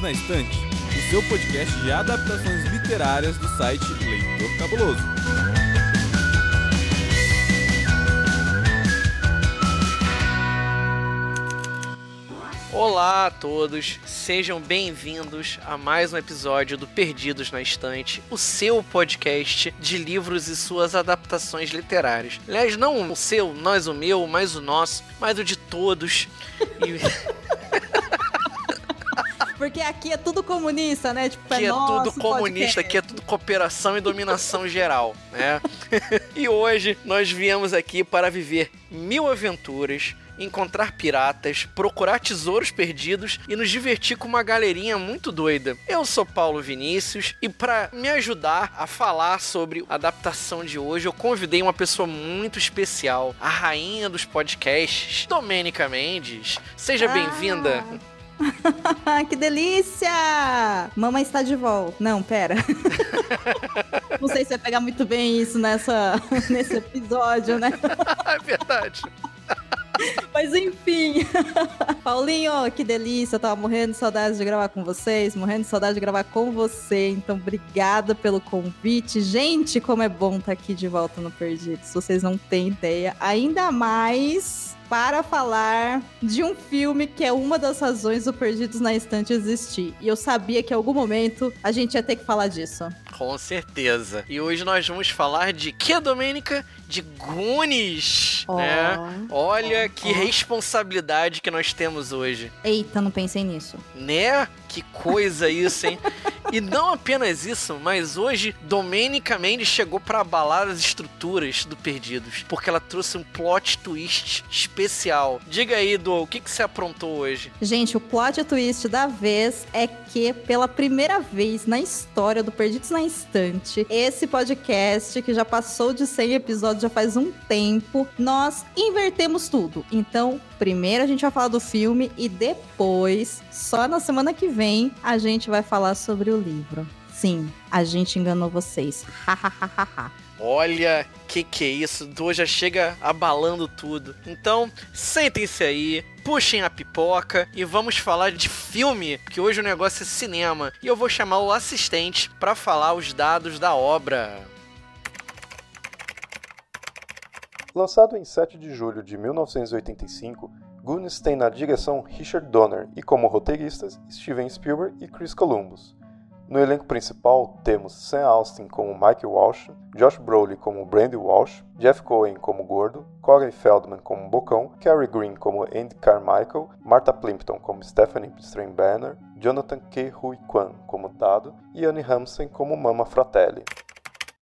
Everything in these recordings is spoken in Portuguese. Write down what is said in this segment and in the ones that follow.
Perdidos na Estante, o seu podcast de adaptações literárias do site Leitor Cabuloso. Olá a todos, sejam bem-vindos a mais um episódio do Perdidos na Estante, o seu podcast de livros e suas adaptações literárias. Aliás, não o seu, nós o meu, mas o nosso, mas o de todos. E... Porque aqui é tudo comunista, né? Tipo, Aqui é, nosso tudo comunista, podcast. aqui é tudo cooperação e dominação geral, né? e hoje nós viemos aqui para viver mil aventuras, encontrar piratas, procurar tesouros perdidos e nos divertir com uma galerinha muito doida. Eu sou Paulo Vinícius e para me ajudar a falar sobre a adaptação de hoje, eu convidei uma pessoa muito especial, a rainha dos podcasts, Domênica Mendes. Seja Ah. bem-vinda. que delícia! Mamãe está de volta. Não, pera. Não sei se vai pegar muito bem isso nessa, nesse episódio, né? é verdade. Mas enfim. Paulinho, que delícia. Eu tava morrendo de saudade de gravar com vocês, morrendo de saudade de gravar com você. Então, obrigada pelo convite. Gente, como é bom estar aqui de volta no Perdidos. Vocês não têm ideia. Ainda mais para falar de um filme que é uma das razões do Perdidos na Estante existir. E eu sabia que em algum momento a gente ia ter que falar disso. Com certeza. E hoje nós vamos falar de que, Domênica? De Goonies, Ó. né? Olha Ó, que ó. responsabilidade que nós temos hoje, Eita, não pensei nisso. né? Que coisa isso, hein? e não apenas isso, mas hoje Domênica Mendes chegou para abalar as estruturas do Perdidos, porque ela trouxe um plot twist especial. Diga aí, Do, o que, que você aprontou hoje? Gente, o plot twist da vez é que, pela primeira vez na história do Perdidos na Estante, esse podcast, que já passou de 100 episódios já faz um tempo, nós invertemos tudo. Então, primeiro a gente vai falar do filme e depois, só na semana que vem, a gente vai falar sobre o livro. Sim, a gente enganou vocês. Hahaha. Olha, que que é isso? Do já chega abalando tudo. Então, sentem-se aí, puxem a pipoca e vamos falar de filme, que hoje o negócio é cinema. E eu vou chamar o assistente para falar os dados da obra. Lançado em 7 de julho de 1985, Goonies tem na direção Richard Donner e como roteiristas Steven Spielberg e Chris Columbus. No elenco principal temos Sam Austin como Mike Walsh, Josh Brolin como Brandy Walsh, Jeff Cohen como Gordo, Corey Feldman como Bocão, Cary Green como Andy Carmichael, Martha Plimpton como Stephanie Straybanner, Jonathan K. Hui Kwan como Dado e Annie Ramsey como Mama Fratelli.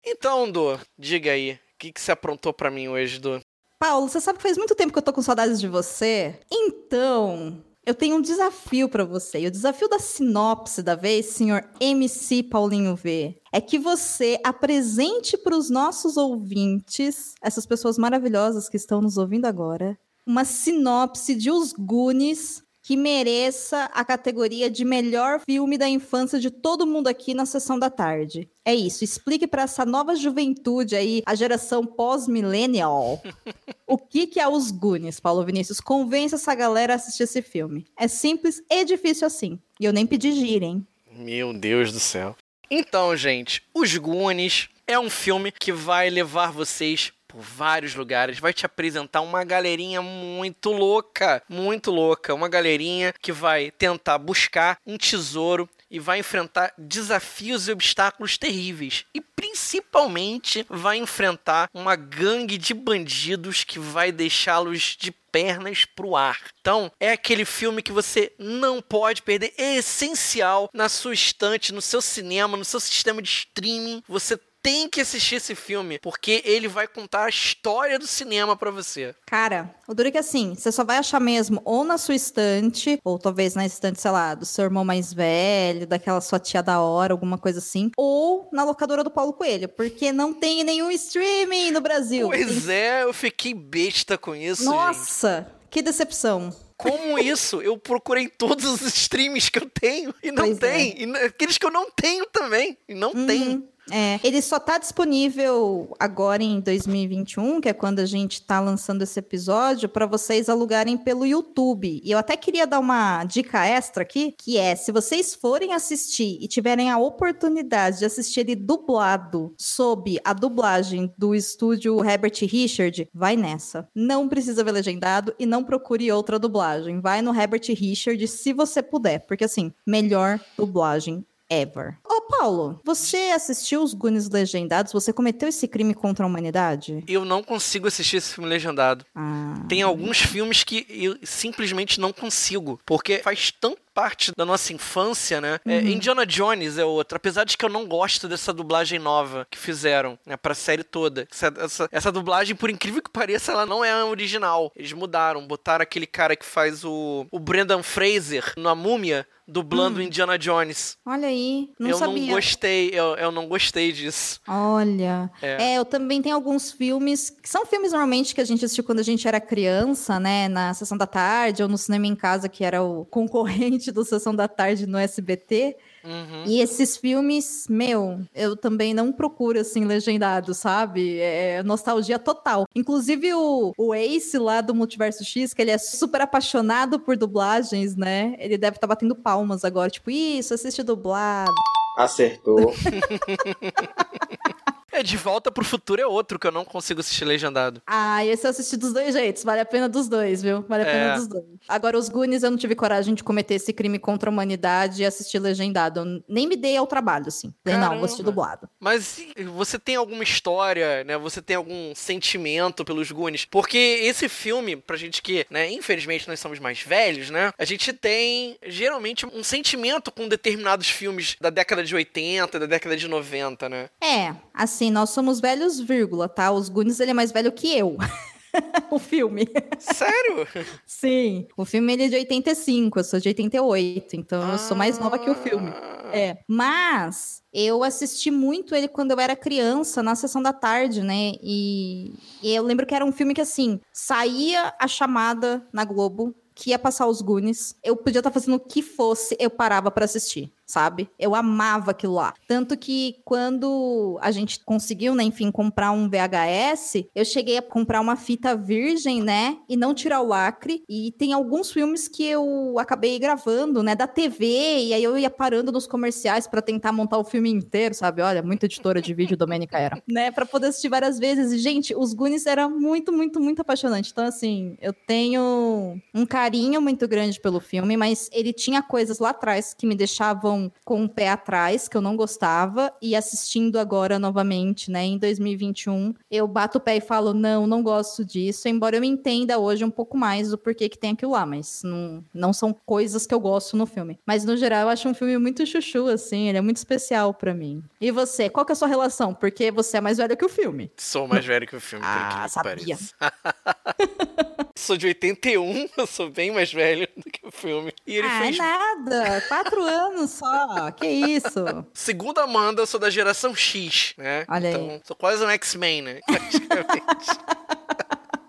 Então, Do, diga aí, o que, que você aprontou para mim hoje, Do? Paulo, você sabe que faz muito tempo que eu tô com saudades de você? Então, eu tenho um desafio pra você. E o desafio da sinopse da vez, senhor MC Paulinho V, é que você apresente para os nossos ouvintes, essas pessoas maravilhosas que estão nos ouvindo agora, uma sinopse de Os Goonies que mereça a categoria de melhor filme da infância de todo mundo aqui na sessão da tarde. É isso, explique para essa nova juventude aí, a geração pós-millennial, o que, que é os Goonies, Paulo Vinícius? Convença essa galera a assistir esse filme. É simples e difícil assim. E eu nem pedi gira, hein? Meu Deus do céu. Então, gente, Os Goonies é um filme que vai levar vocês por vários lugares, vai te apresentar uma galerinha muito louca, muito louca, uma galerinha que vai tentar buscar um tesouro e vai enfrentar desafios e obstáculos terríveis. E principalmente vai enfrentar uma gangue de bandidos que vai deixá-los de pernas pro ar. Então, é aquele filme que você não pode perder, é essencial na sua estante, no seu cinema, no seu sistema de streaming. Você tem que assistir esse filme, porque ele vai contar a história do cinema pra você. Cara, o duro é que assim, você só vai achar mesmo ou na sua estante, ou talvez na estante, sei lá, do seu irmão mais velho, daquela sua tia da hora, alguma coisa assim, ou na locadora do Paulo Coelho, porque não tem nenhum streaming no Brasil. Pois é, eu fiquei besta com isso, gente. Nossa, que decepção. Como isso? Eu procurei todos os streams que eu tenho e não Pois é. tem. E aqueles que eu não tenho também. E não tem. É, ele só tá disponível agora em 2021, que é quando a gente tá lançando esse episódio, para vocês alugarem pelo YouTube. E eu até queria dar uma dica extra aqui, que é, se vocês forem assistir e tiverem a oportunidade de assistir ele dublado sob a dublagem do estúdio Herbert Richard, vai nessa. Não precisa ver legendado e não procure outra dublagem. Vai no Herbert Richard se você puder, porque assim, melhor dublagem ever. Ô, Paulo, você assistiu os Goonies legendados? Você cometeu esse crime contra a humanidade? Eu não consigo assistir esse filme legendado. Ah. Tem alguns filmes que eu simplesmente não consigo, porque faz tão parte da nossa infância, né? É, Indiana Jones é outro, apesar de que eu não gosto dessa dublagem nova que fizeram, né, pra série toda. Essa, essa, essa dublagem, por incrível que pareça, ela não é a original. Eles mudaram, botaram aquele cara que faz o, o Brendan Fraser na múmia, dublando Indiana Jones. Olha aí, não eu sabia. não gostei, eu, eu não gostei disso. Olha. É. É. eu também tenho alguns filmes que são filmes normalmente que a gente assistiu quando a gente era criança, né? Na sessão da tarde ou no cinema em casa, que era o concorrente do Sessão da Tarde no SBT. Uhum. E esses filmes, meu, eu também não procuro assim legendado, sabe? É nostalgia total. Inclusive o, o Ace lá do Multiverso X, que ele é super apaixonado por dublagens, né? Ele deve estar batendo palmas agora, tipo, isso, assiste dublado. Acertou. É, De Volta pro Futuro é outro que eu não consigo assistir legendado. Ah, esse eu assisti dos dois jeitos. Vale a pena dos dois, viu? Vale a É. pena dos dois. Agora, os Goonies, eu não tive coragem de cometer esse crime contra a humanidade e assistir legendado. Eu nem me dei ao trabalho, assim. Não, vou assistir dublado. Mas você tem alguma história, né? Você tem algum sentimento pelos Goonies? Porque esse filme, pra gente que, né, infelizmente nós somos mais velhos, né? A gente tem geralmente um sentimento com determinados filmes da década de 80, da década de 90, né? É, assim, nós somos velhos, vírgula, tá? Os Goonies, ele é mais velho que eu. o filme. Sério? Sim. O filme, ele é de 85, eu sou de 88. Então, eu sou mais nova que o filme. Ah. É, mas eu assisti muito ele quando eu era criança, na sessão da tarde, né? E, e eu lembro que era um filme que, assim, saía a chamada na Globo, que ia passar os Goonies. Eu podia estar fazendo o que fosse, eu parava pra assistir, sabe? Eu amava aquilo lá. Tanto que quando a gente conseguiu, né, enfim, comprar um VHS, eu cheguei a comprar uma fita virgem, né? E não tirar o lacre. E tem alguns filmes que eu acabei gravando, né, da TV, e aí eu ia parando nos comerciais pra tentar montar o filme inteiro, sabe? Olha, muito editora de vídeo, Domênica era. né, pra poder assistir várias vezes. E, gente, os Goonies era muito, muito, muito apaixonante. Então, assim, eu tenho um carinho muito grande pelo filme, mas ele tinha coisas lá atrás que me deixavam com o pé atrás, que eu não gostava, e assistindo agora novamente, né, em 2021, eu bato o pé e falo, não, não gosto disso, embora eu entenda hoje um pouco mais do porquê que tem aquilo lá, mas não, não são coisas que eu gosto no filme. Mas, no geral, eu acho um filme muito chuchu, assim, ele é muito especial pra mim. E você, qual que é a sua relação? Porque você é mais velho que o filme. Sou mais velho que o filme, por Ah, que sabia. sou de 81, eu sou bem mais velho do que o filme. E ele ah, fez é nada, quatro anos só, que isso? Segundo a Amanda, eu sou da geração X, né? Olha aí. então, sou quase um X-Men, né? Praticamente.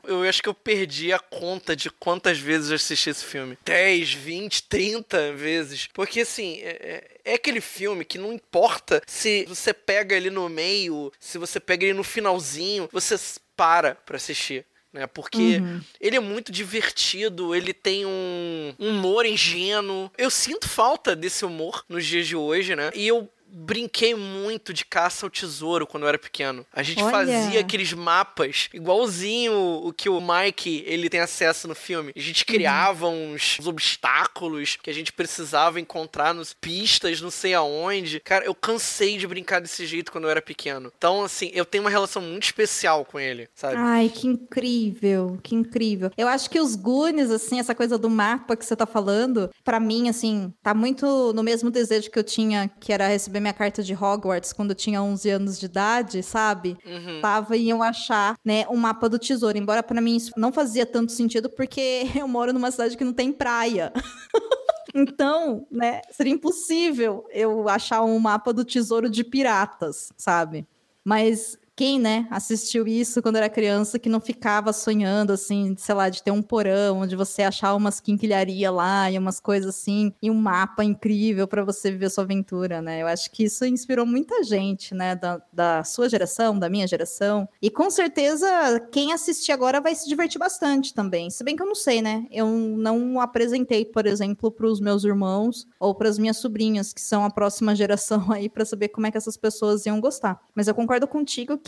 Eu acho que eu perdi a conta de quantas vezes eu assisti esse filme. 10, 20, 30 vezes. Porque, assim, é, é aquele filme que não importa se você pega ele no meio, se você pega ele no finalzinho, você para pra assistir. Né? Porque Uhum. ele é muito divertido, ele tem um um humor ingênuo. Eu sinto falta desse humor nos dias de hoje, né? E eu brinquei muito de caça ao tesouro quando eu era pequeno. A gente Olha. fazia aqueles mapas, igualzinho o que o Mike ele tem acesso no filme. A gente criava uns obstáculos que a gente precisava encontrar nos pistas, não sei aonde. Cara, eu cansei de brincar desse jeito quando eu era pequeno. Então, assim, eu tenho uma relação muito especial com ele, sabe? Ai, que incrível, que incrível. Eu acho que os Goonies, assim, essa coisa do mapa que você tá falando, pra mim, assim, tá muito no mesmo desejo que eu tinha, que era receber minha carta de Hogwarts quando eu tinha 11 anos de idade, sabe? Uhum. Tava em eu achar, né, um mapa do tesouro. Embora pra mim isso não fazia tanto sentido, porque eu moro numa cidade que não tem praia. Então, né, seria impossível eu achar um mapa do tesouro de piratas, sabe? Mas Quem, né, assistiu isso quando era criança que não ficava sonhando, assim, sei lá, de ter um porão onde você achar umas quinquilharia lá e umas coisas assim, e um mapa incrível para você viver sua aventura, né? Eu acho que isso inspirou muita gente, né, da, da sua geração, da minha geração. E com certeza quem assistir agora vai se divertir bastante também. Se bem que eu não sei, né? Eu não apresentei, por exemplo, para os meus irmãos ou para as minhas sobrinhas, que são a próxima geração aí, para saber como é que essas pessoas iam gostar. Mas eu concordo contigo que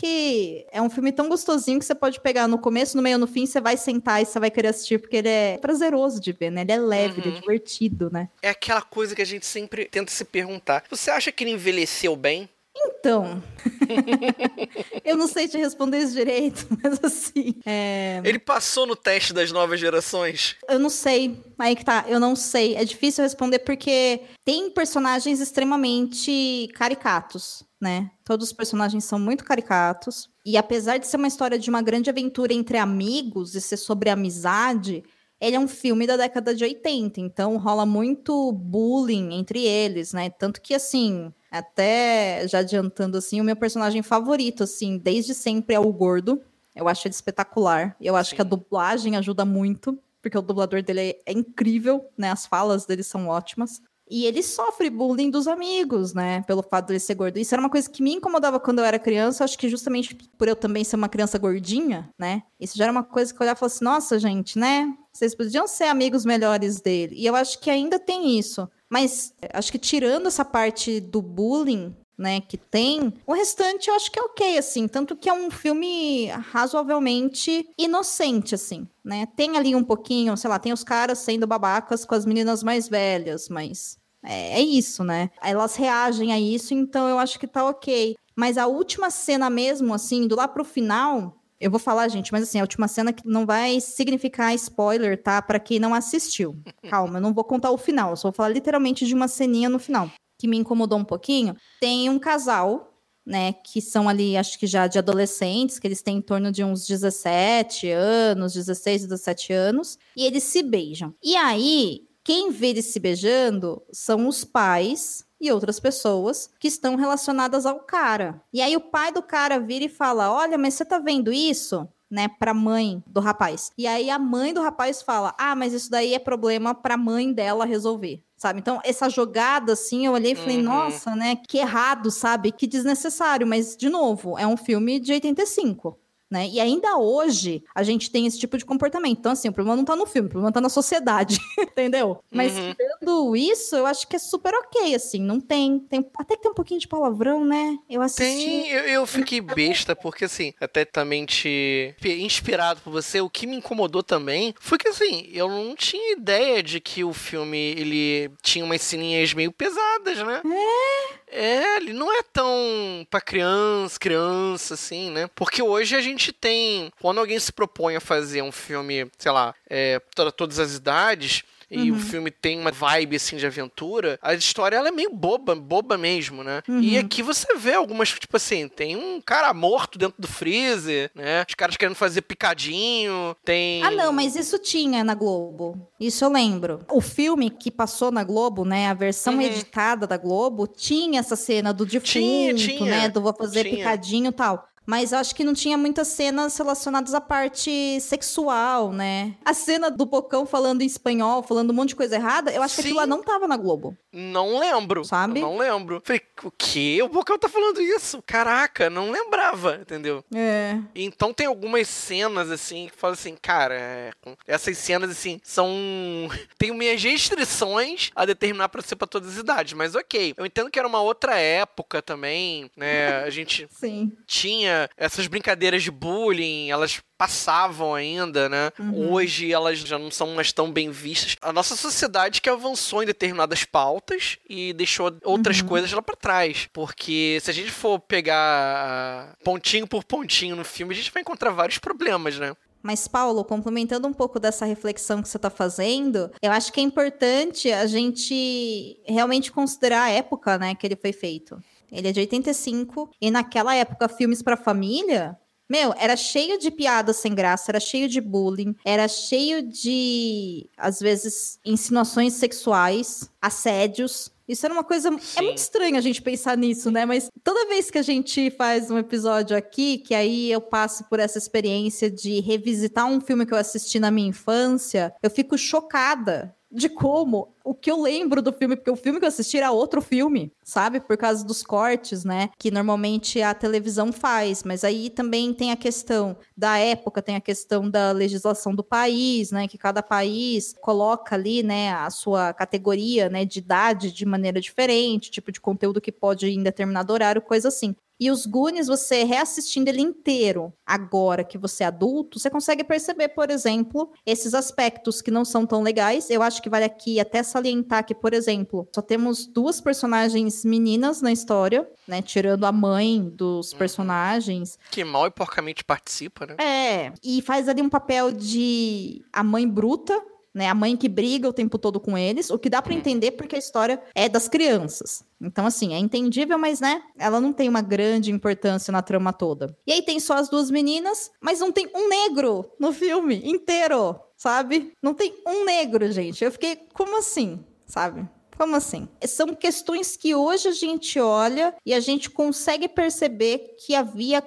é um filme tão gostosinho que você pode pegar no começo, no meio, no fim, você vai sentar e você vai querer assistir, porque ele é prazeroso de ver, né? Ele é leve, uhum. ele é uhum. divertido, né? É aquela coisa que a gente sempre tenta se perguntar. Você acha que ele envelheceu bem? Então, eu não sei te responder isso direito, mas assim. É... Ele passou no teste das novas gerações? Eu não sei. Aí que tá, eu não sei. É difícil responder porque tem personagens extremamente caricatos, né? Todos os personagens são muito caricatos. E apesar de ser uma história de uma grande aventura entre amigos e ser sobre amizade, ele é um filme da década de 80, então rola muito bullying entre eles, né? Tanto que, assim, até já adiantando, assim, o meu personagem favorito, assim, desde sempre é o Gordo. Eu acho ele espetacular. Eu acho Sim. que a dublagem ajuda muito, porque o dublador dele é, incrível, né? As falas dele são ótimas. E ele sofre bullying dos amigos, né? Pelo fato de ele ser gordo. Isso era uma coisa que me incomodava quando eu era criança. Acho que justamente por eu também ser uma criança gordinha, né? Isso já era uma coisa que eu olhava e falava assim: nossa, gente, né? Vocês podiam ser amigos melhores dele. E eu acho que ainda tem isso. Mas acho que tirando essa parte do bullying, né, que tem, o restante eu acho que é ok, assim, tanto que é um filme razoavelmente inocente, assim, né, tem ali um pouquinho, sei lá, tem os caras sendo babacas com as meninas mais velhas, mas é, é isso, né? Elas reagem a isso, então eu acho que tá ok. Mas a última cena mesmo, assim, do lá pro final, eu vou falar, gente, mas assim, a última cena que não vai significar spoiler, tá? Para quem não assistiu. Calma, eu não vou contar o final, eu só vou falar literalmente de uma ceninha no final, que me incomodou um pouquinho. Tem um casal, né, que são ali, acho que já de adolescentes, que eles têm em torno de uns 17 anos, 16, 17 anos, e eles se beijam. E aí, quem vê eles se beijando são os pais e outras pessoas que estão relacionadas ao cara. E aí o pai do cara vira e fala: Olha, mas você tá vendo isso? Né, pra mãe do rapaz. E aí a mãe do rapaz fala: Ah, mas isso daí é problema pra mãe dela resolver sabe? Então, essa jogada, assim, eu olhei e falei, uhum. nossa, né? Que errado, sabe? Que desnecessário. Mas, de novo, é um filme de 85 né? E ainda hoje a gente tem esse tipo de comportamento. Então, assim, o problema não tá no filme, o problema tá na sociedade, entendeu? Mas uhum. tendo isso, eu acho que é super ok, assim, não tem, tem. Até que tem um pouquinho de palavrão, né? Eu assisti. Tem, eu, eu fiquei besta, porque assim, até também te. Inspirado por você, o que me incomodou também foi que assim, eu não tinha ideia de que o filme ele tinha umas sininhas meio pesadas, né? É. É, ele não é tão pra criança, criança, assim, né? Porque hoje a gente tem. Quando alguém se propõe a fazer um filme, sei lá, é, para todas as idades, e uhum. o filme tem uma vibe assim de aventura, a história ela é meio boba, boba mesmo, né? Uhum. E aqui você vê algumas, tipo assim, tem um cara morto dentro do freezer, né? Os caras querendo fazer picadinho, tem. Ah, não, mas isso tinha na Globo. Isso eu lembro. O filme que passou na Globo, né? A versão uhum. editada da Globo, tinha essa cena do defunto, tinha, tinha. né? Do vou fazer tinha. picadinho e tal. Mas acho que não tinha muitas cenas relacionadas à parte sexual, né? A cena do Bocão falando em espanhol, falando um monte de coisa errada, eu acho Sim. que aquilo lá não tava na Globo. Não lembro. Sabe? Eu não lembro. Falei, o quê? O Bocão tá falando isso? Caraca, não lembrava, entendeu? É. Então tem algumas cenas, assim, que falam assim, cara, é... essas cenas, assim, são. Tenho minhas restrições a determinar pra ser pra todas as idades, mas ok. Eu entendo que era uma outra época também, né? A gente Sim. tinha tinha essas brincadeiras de bullying, elas passavam ainda, né? Uhum. Hoje elas já não são mais tão bem vistas. A nossa sociedade que avançou em determinadas pautas e deixou outras uhum. coisas lá para trás. Porque se a gente for pegar pontinho por pontinho no filme, a gente vai encontrar vários problemas, né? Mas, Paulo, complementando um pouco dessa reflexão que você está fazendo, eu acho que é importante a gente realmente considerar a época né, que ele foi feito. Ele é de 85. E naquela época, filmes para família, meu, era cheio de piadas sem graça, era cheio de bullying, era cheio de, às vezes, insinuações sexuais, assédios. Isso era uma coisa. É Sim. muito estranho a gente pensar nisso, né? Mas toda vez que a gente faz um episódio aqui, que aí eu passo por essa experiência de revisitar um filme que eu assisti na minha infância, eu fico chocada de como o que eu lembro do filme, porque o filme que eu assisti era outro filme, sabe? Por causa dos cortes, né? Que normalmente a televisão faz, mas aí também tem a questão da época, tem a questão da legislação do país, né? Que cada país coloca ali, né, a sua categoria, né, de idade de maneira diferente, tipo de conteúdo que pode ir em determinado horário, coisa assim. E os Goonies, você reassistindo ele inteiro, agora que você é adulto, você consegue perceber, por exemplo, esses aspectos que não são tão legais. Eu acho que vale aqui até salientar que, por exemplo, só temos duas personagens meninas na história, né? Tirando a mãe dos personagens. Que mal e porcamente participa, né? É, e faz ali um papel de a mãe bruta, né? A mãe que briga o tempo todo com eles, o que dá pra entender porque a história é das crianças. Então, assim, é entendível, mas, né, ela não tem uma grande importância na trama toda. E aí tem só as duas meninas, mas não tem um negro no filme inteiro, sabe? Não tem um negro, gente. Eu fiquei, como assim, sabe? Como assim? São questões que hoje a gente olha e a gente consegue perceber que havia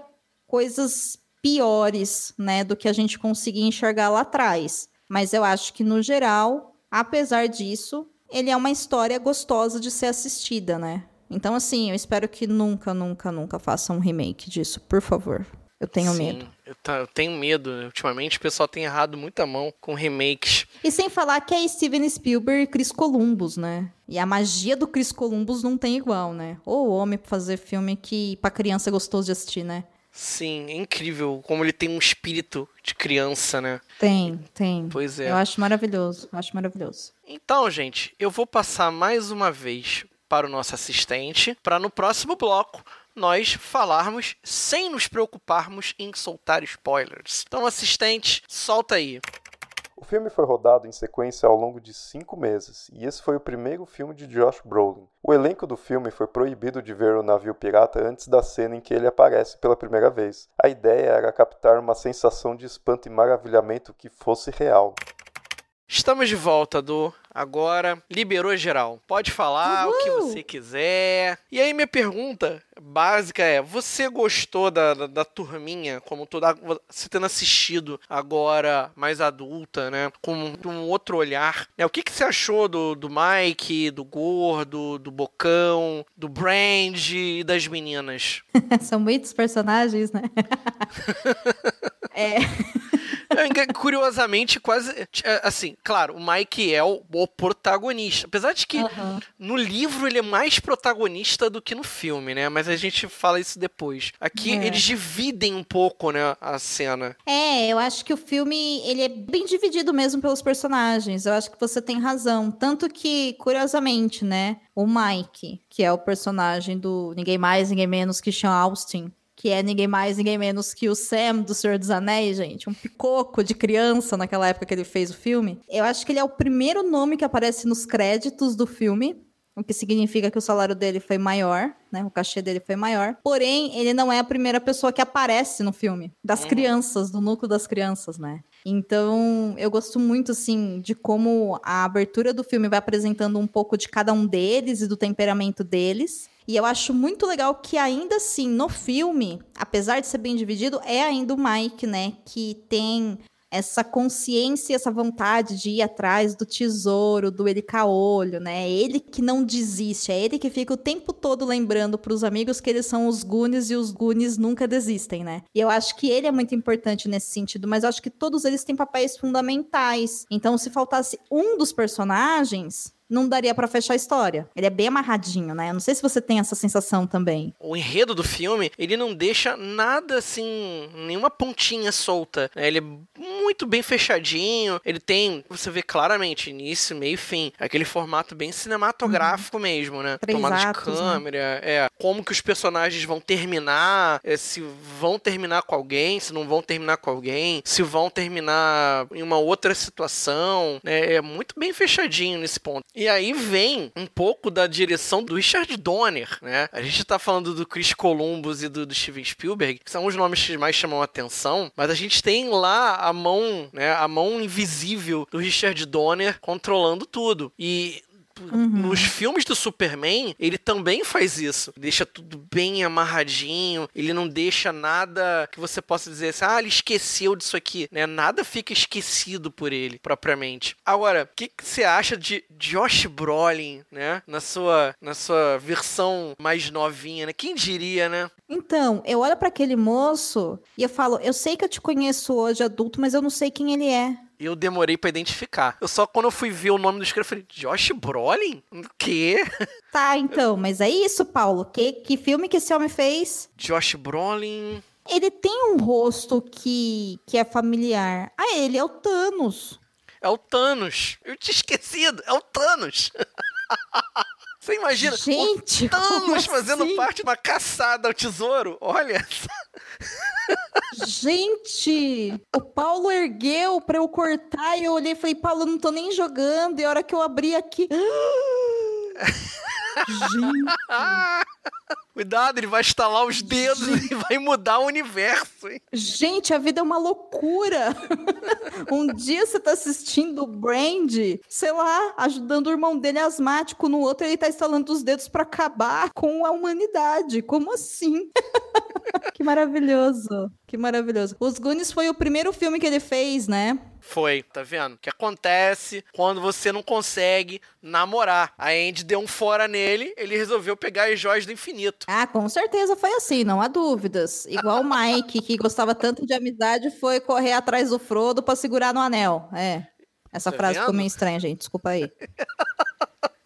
coisas piores, né, do que a gente conseguia enxergar lá atrás. Mas eu acho que, no geral, apesar disso, ele é uma história gostosa de ser assistida, né? Então, assim, eu espero que nunca, nunca, nunca façam um remake disso, por favor. Eu tenho Sim, medo. Eu, eu tenho medo. né? Ultimamente o pessoal tem errado muita mão com remakes. E sem falar que é Steven Spielberg e Chris Columbus, né? E a magia do Chris Columbus não tem igual, né? Ou homem pra fazer filme que pra criança é gostoso de assistir, né? Sim, é incrível como ele tem um espírito de criança, né? Tem, tem. Pois é. Eu acho maravilhoso, eu acho maravilhoso. Então, gente, eu vou passar mais uma vez para o nosso assistente, para no próximo bloco nós falarmos sem nos preocuparmos em soltar spoilers. Então, assistente, solta aí. O filme foi rodado em sequência ao longo de cinco meses, e esse foi o primeiro filme de Josh Brolin. O elenco do filme foi proibido de ver o navio pirata antes da cena em que ele aparece pela primeira vez. A ideia era captar uma sensação de espanto e maravilhamento que fosse real. Estamos de volta, do Agora liberou geral. Pode falar o que Uhul! você quiser. E aí, minha pergunta básica é: você gostou da, da, da turminha, como toda. Você tendo assistido agora mais adulta, né? Com um outro olhar. Né? O que, que você achou do, do Mike, do Gordo, do Bocão, do Brand e das meninas? São muitos personagens, né? é. Curiosamente, quase. é, Assim, claro, o Mike é o, o protagonista. Apesar de que Aham. no livro ele é mais protagonista do que no filme, né? Mas a gente fala isso depois. Aqui É. eles dividem um pouco, né, a cena. É, eu acho que o filme ele é bem dividido mesmo pelos personagens. Eu acho que você tem razão. Tanto que, curiosamente, né? O Mike, que é o personagem do ninguém mais, ninguém menos que Sean Austin. Que é ninguém mais, ninguém menos que o Sam do Senhor dos Anéis, gente. Um picoco de criança naquela época que ele fez o filme. Eu acho que ele é o primeiro nome que aparece nos créditos do filme. O que significa que o salário dele foi maior, né? O cachê dele foi maior. Porém, ele não é a primeira pessoa que aparece no filme. Das Uhum. crianças, do núcleo das crianças, né? Então, eu gosto muito, assim, de como a abertura do filme vai apresentando um pouco de cada um deles e do temperamento deles. E eu acho muito legal que ainda assim, no filme, apesar de ser bem dividido, é ainda o Mike, né? Que tem essa consciência essa vontade de ir atrás do tesouro, do ele caolho, né? É ele que não desiste, é ele que fica o tempo todo lembrando pros amigos que eles são os Goonies e os Goonies nunca desistem, né? E eu acho que ele é muito importante nesse sentido, mas eu acho que todos eles têm papéis fundamentais. Então, se faltasse um dos personagens, não daria pra fechar a história. Ele é bem amarradinho, né? Eu não sei se você tem essa sensação também. O enredo do filme, ele não deixa nada assim, nenhuma pontinha solta. né? Ele é muito bem fechadinho. Ele tem, você vê claramente, início, meio e fim. Aquele formato bem cinematográfico mesmo, né? Três Tomada de atos, né? câmera, é. Como que os personagens vão terminar, é, se vão terminar com alguém, se não vão terminar com alguém, se vão terminar em uma outra situação, né? É muito bem fechadinho nesse ponto. E aí vem um pouco da direção do Richard Donner, né? A gente tá falando do Chris Columbus e do, do Steven Spielberg, que são os nomes que mais chamam a atenção, mas a gente tem lá a mão, né? A mão invisível do Richard Donner controlando tudo. E Uhum. Nos filmes do Superman, ele também faz isso. Deixa tudo bem amarradinho, ele não deixa nada que você possa dizer assim, ah, ele esqueceu disso aqui, né? Nada fica esquecido por ele, propriamente. Agora, o que, que você acha de Josh Brolin, né? Na sua, na sua versão mais novinha, né? Quem diria, né? Então, eu olho pra aquele moço e eu falo, eu sei que eu te conheço hoje adulto, mas eu não sei quem ele é. Eu demorei pra identificar. Eu só quando eu fui ver o nome do escritor, eu falei, Josh Brolin? O quê? Tá, então, mas é isso, Paulo. Que, que filme que esse homem fez? Josh Brolin. Ele tem um rosto que, que é familiar. Ah, ele é o Thanos. É o Thanos. Eu tinha esquecido. É o Thanos. Você imagina Gente, o Thanos fazendo assim? parte de uma caçada ao tesouro? Olha. Gente, o Paulo ergueu pra eu cortar e eu olhei e falei, Paulo, eu não tô nem jogando. E a hora que eu abri aqui. Gente, Cuidado, ele vai estalar os dedos e vai mudar o universo, hein? gente, a vida é uma loucura. um dia você tá assistindo o Brand, sei lá, ajudando o irmão dele asmático, no outro ele tá instalando os dedos pra acabar com a humanidade. Como assim? que maravilhoso. Que maravilhoso. Os Goonies foi o primeiro filme que ele fez, né? Foi, tá vendo? O que acontece quando você não consegue namorar. A Andy deu um fora nele, ele resolveu pegar as joias do infinito. Ah, com certeza foi assim, não há dúvidas. Igual o Mike, que gostava tanto de amizade, foi correr atrás do Frodo pra segurar no anel. É. Essa Tá frase ficou vendo? meio estranha, gente. Desculpa aí.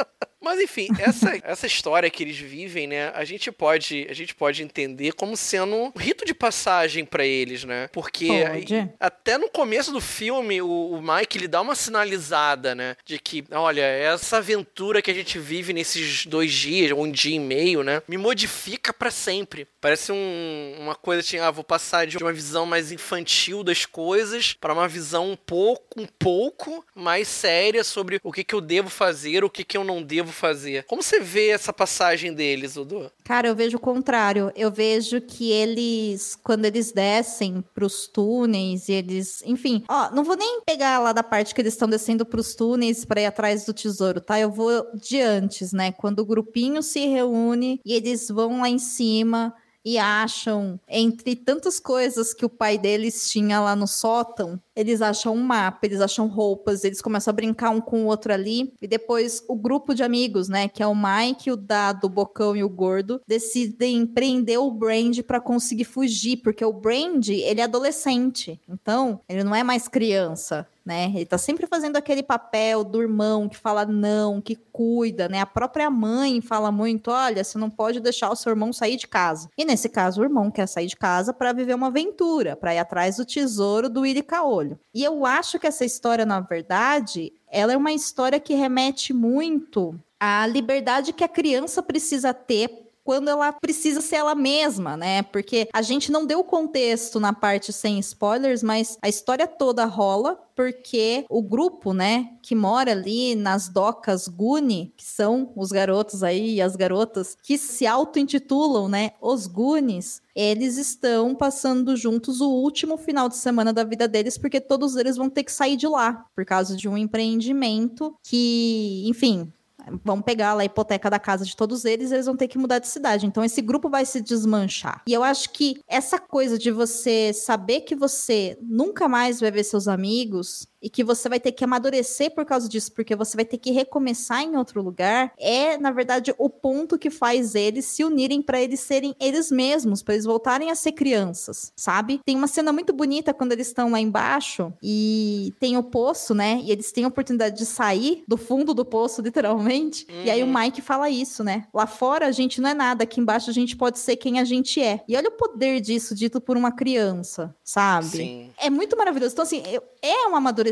Mas enfim, essa, essa história que eles vivem, né? A gente pode, a gente pode entender como sendo um rito de passagem pra eles, né? Porque Pode. até no começo do filme, o, o Mike ele dá uma sinalizada, né? De que, olha, essa aventura que a gente vive nesses dois dias, ou um dia e meio, né? Me modifica pra sempre. Parece um- uma coisa assim, ah, vou passar de uma visão mais infantil das coisas pra uma visão um pouco, um pouco mais séria sobre o que, que eu devo fazer, o que, que eu não devo fazer. Como você vê essa passagem deles, Odo? Cara, eu vejo o contrário. Eu vejo que eles, quando eles descem pros túneis e eles. Enfim, ó, não vou nem pegar lá da parte que eles estão descendo pros túneis pra ir atrás do tesouro, tá? Eu vou de antes, né? Quando o grupinho se reúne e eles vão lá em cima. E acham, entre tantas coisas que o pai deles tinha lá no sótão, eles acham um mapa, eles acham roupas, eles começam a brincar um com o outro ali. E depois o grupo de amigos, né, que é o Mike, o Dado, o Bocão e o Gordo, decidem prender o Brand pra conseguir fugir, porque o Brand, ele é adolescente. Então, ele não é mais criança. Né? Ele tá sempre fazendo aquele papel do irmão que fala não, que cuida, né? A própria mãe fala muito: olha, você não pode deixar o seu irmão sair de casa. E nesse caso, o irmão quer sair de casa para viver uma aventura, para ir atrás do tesouro do Iri Caolho. E eu acho que essa história, na verdade, ela é uma história que remete muito à liberdade que a criança precisa ter quando ela precisa ser ela mesma, né? Porque a gente não deu contexto na parte sem spoilers, mas a história toda rola porque o grupo, né, que mora ali nas docas Guni, que são os garotos aí e as garotas que se auto-intitulam, né, os Goonies, eles estão passando juntos o último final de semana da vida deles, porque todos eles vão ter que sair de lá, por causa de um empreendimento que, enfim, vão pegar lá a hipoteca da casa de todos eles, eles vão ter que mudar de cidade. Então esse grupo vai se desmanchar. E eu acho que essa coisa de você saber que você nunca mais vai ver seus amigos e que você vai ter que amadurecer por causa disso, porque você vai ter que recomeçar em outro lugar, é na verdade o ponto que faz eles se unirem para eles serem eles mesmos, para eles voltarem a ser crianças, sabe? Tem uma cena muito bonita quando eles estão lá embaixo e tem o poço, né? E eles têm a oportunidade de sair do fundo do poço, literalmente. E aí o Mike fala isso, né? Lá fora a gente não é nada, aqui embaixo a gente pode ser quem a gente é. E olha o poder disso dito por uma criança, sabe? Sim. É muito maravilhoso. Então, assim, é um amadurecimento?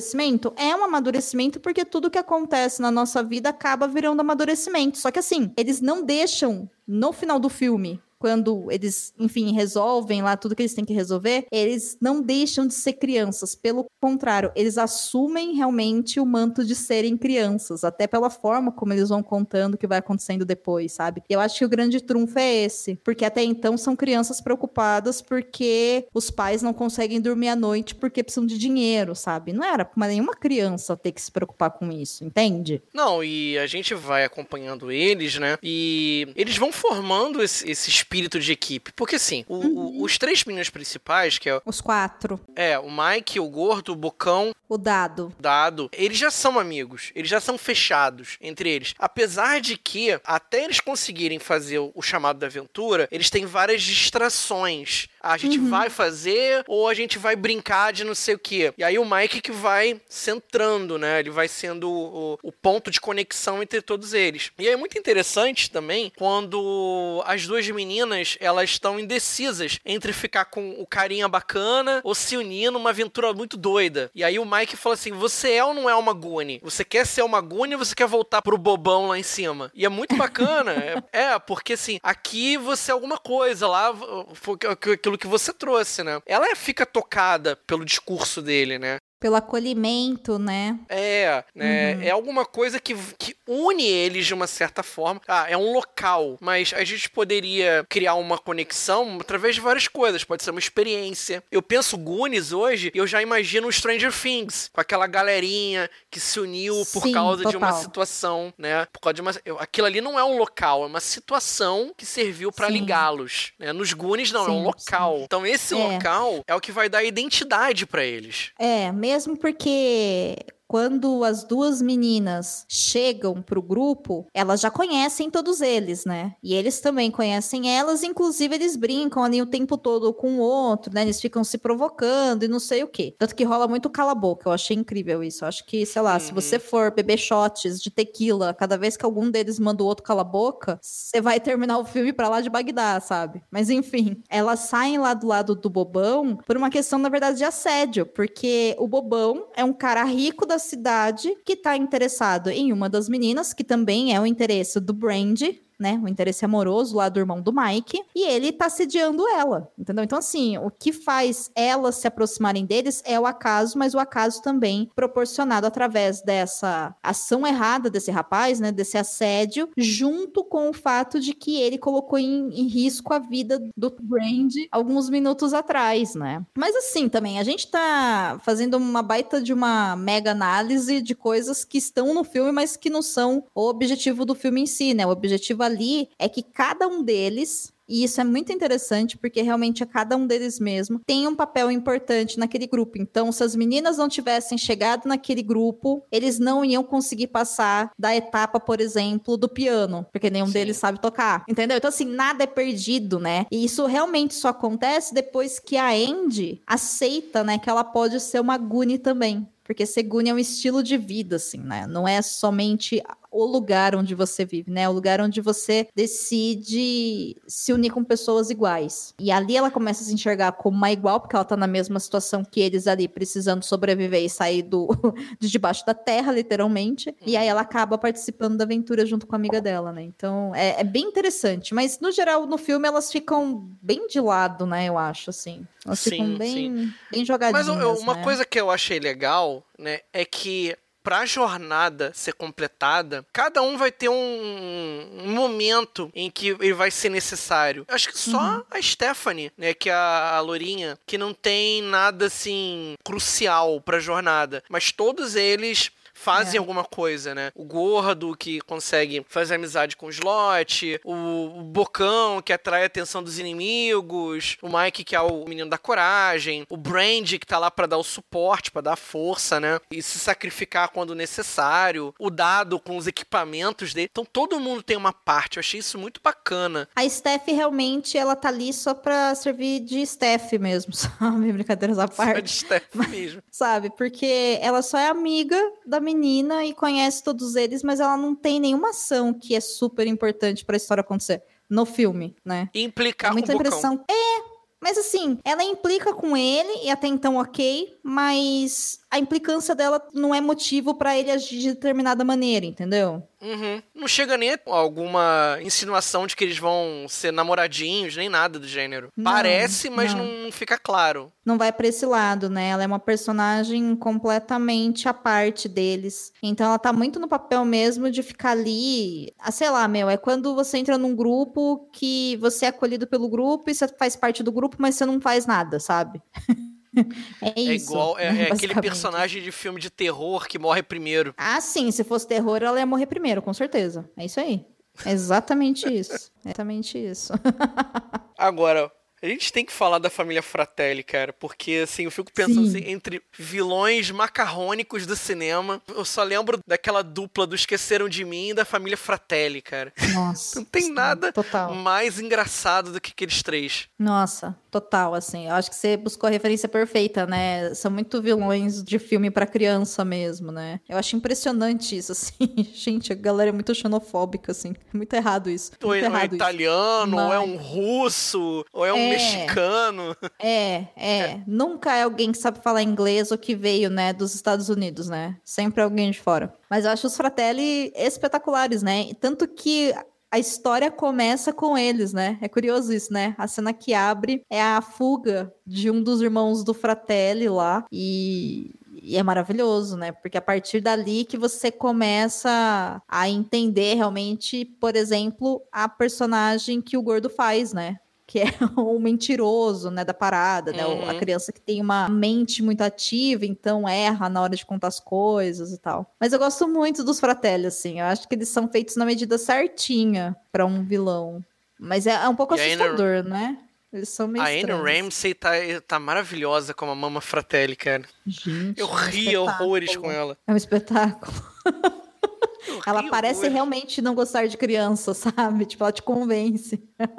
É um amadurecimento porque tudo que acontece na nossa vida acaba virando amadurecimento. Só que, assim, eles não deixam no final do filme. Quando eles, enfim, resolvem lá tudo que eles têm que resolver, eles não deixam de ser crianças. Pelo contrário, eles assumem realmente o manto de serem crianças, até pela forma como eles vão contando o que vai acontecendo depois, sabe? Eu acho que o grande trunfo é esse, porque até então são crianças preocupadas porque os pais não conseguem dormir à noite porque precisam de dinheiro, sabe? Não era para nenhuma criança ter que se preocupar com isso, entende? Não, e a gente vai acompanhando eles, né? E eles vão formando esse, esse espírito de equipe. Porque assim, o, Uhum. o, os três meninos principais, que é, Os quatro. é o Mike, o Gordo, o Bocão, O dado. Dado, eles já são amigos, eles já são fechados entre eles. Apesar de que, até eles conseguirem fazer o chamado da aventura, eles têm várias distrações. A gente vai fazer ou a gente vai brincar de não sei o quê. E aí o Mike que vai centrando, né? Ele vai sendo o, o ponto de conexão entre todos eles. E é muito interessante também quando as duas meninas elas estão indecisas entre ficar com o carinha bacana ou se unir numa aventura muito doida. E aí o Mike fala assim: você é ou não é uma Goonie? Você quer ser uma Goonie ou você quer voltar pro bobão lá em cima? E é muito bacana. é, é, porque assim, aqui você é alguma coisa, lá foi aquilo que você trouxe, né? Ela fica tocada pelo discurso dele, né? Pelo acolhimento, né? É, né? Uhum. É alguma coisa que, que une eles de uma certa forma. Ah, é um local, mas a gente poderia criar uma conexão através de várias coisas. Pode ser uma experiência. Eu penso Goonies hoje e eu já imagino Stranger Things, com aquela galerinha que se uniu por Sim, causa de uma total. situação, né? Por causa de uma. Aquilo ali não é um local, é uma situação que serviu pra Sim. ligá-los. Né? Nos Goonies não, é um Sim, local. sim. Então esse É. local é o que vai dar identidade pra eles. É, mesmo porque quando as duas meninas chegam pro grupo, elas já conhecem todos eles, né? E eles também conhecem elas, inclusive eles brincam ali o tempo todo com o outro, né? Eles ficam se provocando e não sei o quê. Tanto que rola muito cala-boca, eu achei incrível isso. Eu acho que, sei lá, se Uhum. você for beber shots de tequila, cada vez que algum deles manda o outro cala-boca, você vai terminar o filme pra lá de Bagdá, sabe? Mas enfim, elas saem lá do lado do bobão por uma questão, na verdade, de assédio, porque o bobão é um cara rico da cidade que tá interessado em uma das meninas, que também é o interesse do Brandy, né? O interesse amoroso lá do irmão do Mike, e ele tá sediando ela, entendeu? Então, assim, o que faz elas se aproximarem deles é o acaso, mas o acaso também proporcionado através dessa ação errada desse rapaz, né? Desse assédio, junto com o fato de que ele colocou em, em risco a vida do Brandy alguns minutos atrás, né? Mas assim, também, a gente tá fazendo uma baita de uma mega análise de coisas que estão no filme, mas que não são o objetivo do filme em si, né? O objetivo ali é que cada um deles e isso é muito interessante porque realmente é cada um deles mesmo tem um papel importante naquele grupo. Então, se as meninas não tivessem chegado naquele grupo, eles não iam conseguir passar da etapa, por exemplo, do piano, porque nenhum Sim. deles sabe tocar. Entendeu? Então, assim, nada é perdido, né? E isso realmente só acontece depois que a Andy aceita, né, que ela pode ser uma Guni também. Porque ser Guni é um estilo de vida, assim, né? Não é somente o lugar onde você vive, né? O lugar onde você decide se unir com pessoas iguais. E ali ela começa a se enxergar como uma igual, porque ela tá na mesma situação que eles ali, precisando sobreviver e sair do, de debaixo da terra, literalmente. E aí ela acaba participando da aventura junto com a amiga dela, né? Então é, é bem interessante. Mas no geral, no filme, elas ficam bem de lado, né? Eu acho, assim. Elas Sim, ficam bem, bem jogadinhas. Mas uma né? coisa que eu achei legal, né, é que pra jornada ser completada, cada um vai ter um, um momento em que ele vai ser necessário. Eu Acho que só Uhum. a Stephanie, né, que é a, a Lourinha, que não tem nada assim crucial pra jornada, mas todos eles fazem É. alguma coisa, né? O gordo que consegue fazer amizade com o Slot, o, o Bocão que atrai a atenção dos inimigos, o Mike que é o menino da coragem, o Brandy que tá lá pra dar o suporte, pra dar força, né? E se sacrificar quando necessário, o Dado com os equipamentos dele. Então todo mundo tem uma parte. Eu achei isso muito bacana. A Steph realmente, ela tá ali só pra servir de Steph mesmo, sabe? Brincadeiras à Só de parte, Steph mesmo. sabe? Porque ela só é amiga da menina e conhece todos eles, mas ela não tem nenhuma ação que é super importante pra história acontecer no filme, né? Implicar muita com Bocão. impressão. É, mas assim, ela implica com ele e até então ok, mas a implicância dela não é motivo para ele agir de determinada maneira, entendeu? Uhum. Não chega nem a alguma insinuação de que eles vão ser namoradinhos, nem nada do gênero. Não, Parece, mas não. não. fica claro. Não vai pra esse lado, né? Ela é uma personagem completamente à parte deles. Então ela tá muito no papel mesmo de ficar ali. Ah, sei lá, meu, é quando você entra num grupo que você é acolhido pelo grupo e você faz parte do grupo, mas você não faz nada, sabe? é É isso. igual. É, é aquele personagem de filme de terror que morre primeiro. Ah, sim, se fosse terror, ela ia morrer primeiro, com certeza. É isso aí. É exatamente isso. É exatamente isso. Agora, a gente tem que falar da família Fratelli, cara, porque assim, eu fico pensando Sim. assim, entre vilões macarrônicos do cinema, eu só lembro daquela dupla do Esqueceram de Mim e da família Fratelli, cara. Nossa. Não tem sim, nada Total. mais engraçado do que aqueles três. Nossa, total, assim. Eu acho que você buscou a referência perfeita, né? São muito vilões de filme pra criança mesmo, né? Eu acho impressionante isso, assim. Gente, a galera é muito xenofóbica, assim. Muito errado isso. Ou Muito é, ou é errado isso. italiano, ou é um russo, ou é um É. mexicano. É, é, Nunca é alguém que sabe falar inglês ou que veio, né, dos Estados Unidos, né? Sempre alguém de fora. Mas eu acho os Fratelli espetaculares, né? Tanto que a história começa com eles, né? É curioso isso, né? A cena que abre é a fuga de um dos irmãos do Fratelli lá e e é maravilhoso, né? Porque a partir dali que você começa a entender realmente, por exemplo, a personagem que o gordo faz, né? Que é o mentiroso, né, da parada, né? o- A Uhum. criança que tem uma mente muito ativa, então erra na hora de contar as coisas e tal. Mas eu gosto muito dos Fratelli, assim. Eu acho que eles são feitos na medida certinha pra um vilão. Mas é, é um pouco E assustador, né? Eles são meio A Anne. Ramsey tá, tá maravilhosa como a Mama Fratelli, cara. Gente, Eu é um ria horrores com ela. É um espetáculo. Ela ria parece horrores. realmente não gostar de criança, sabe? Tipo, ela te convence.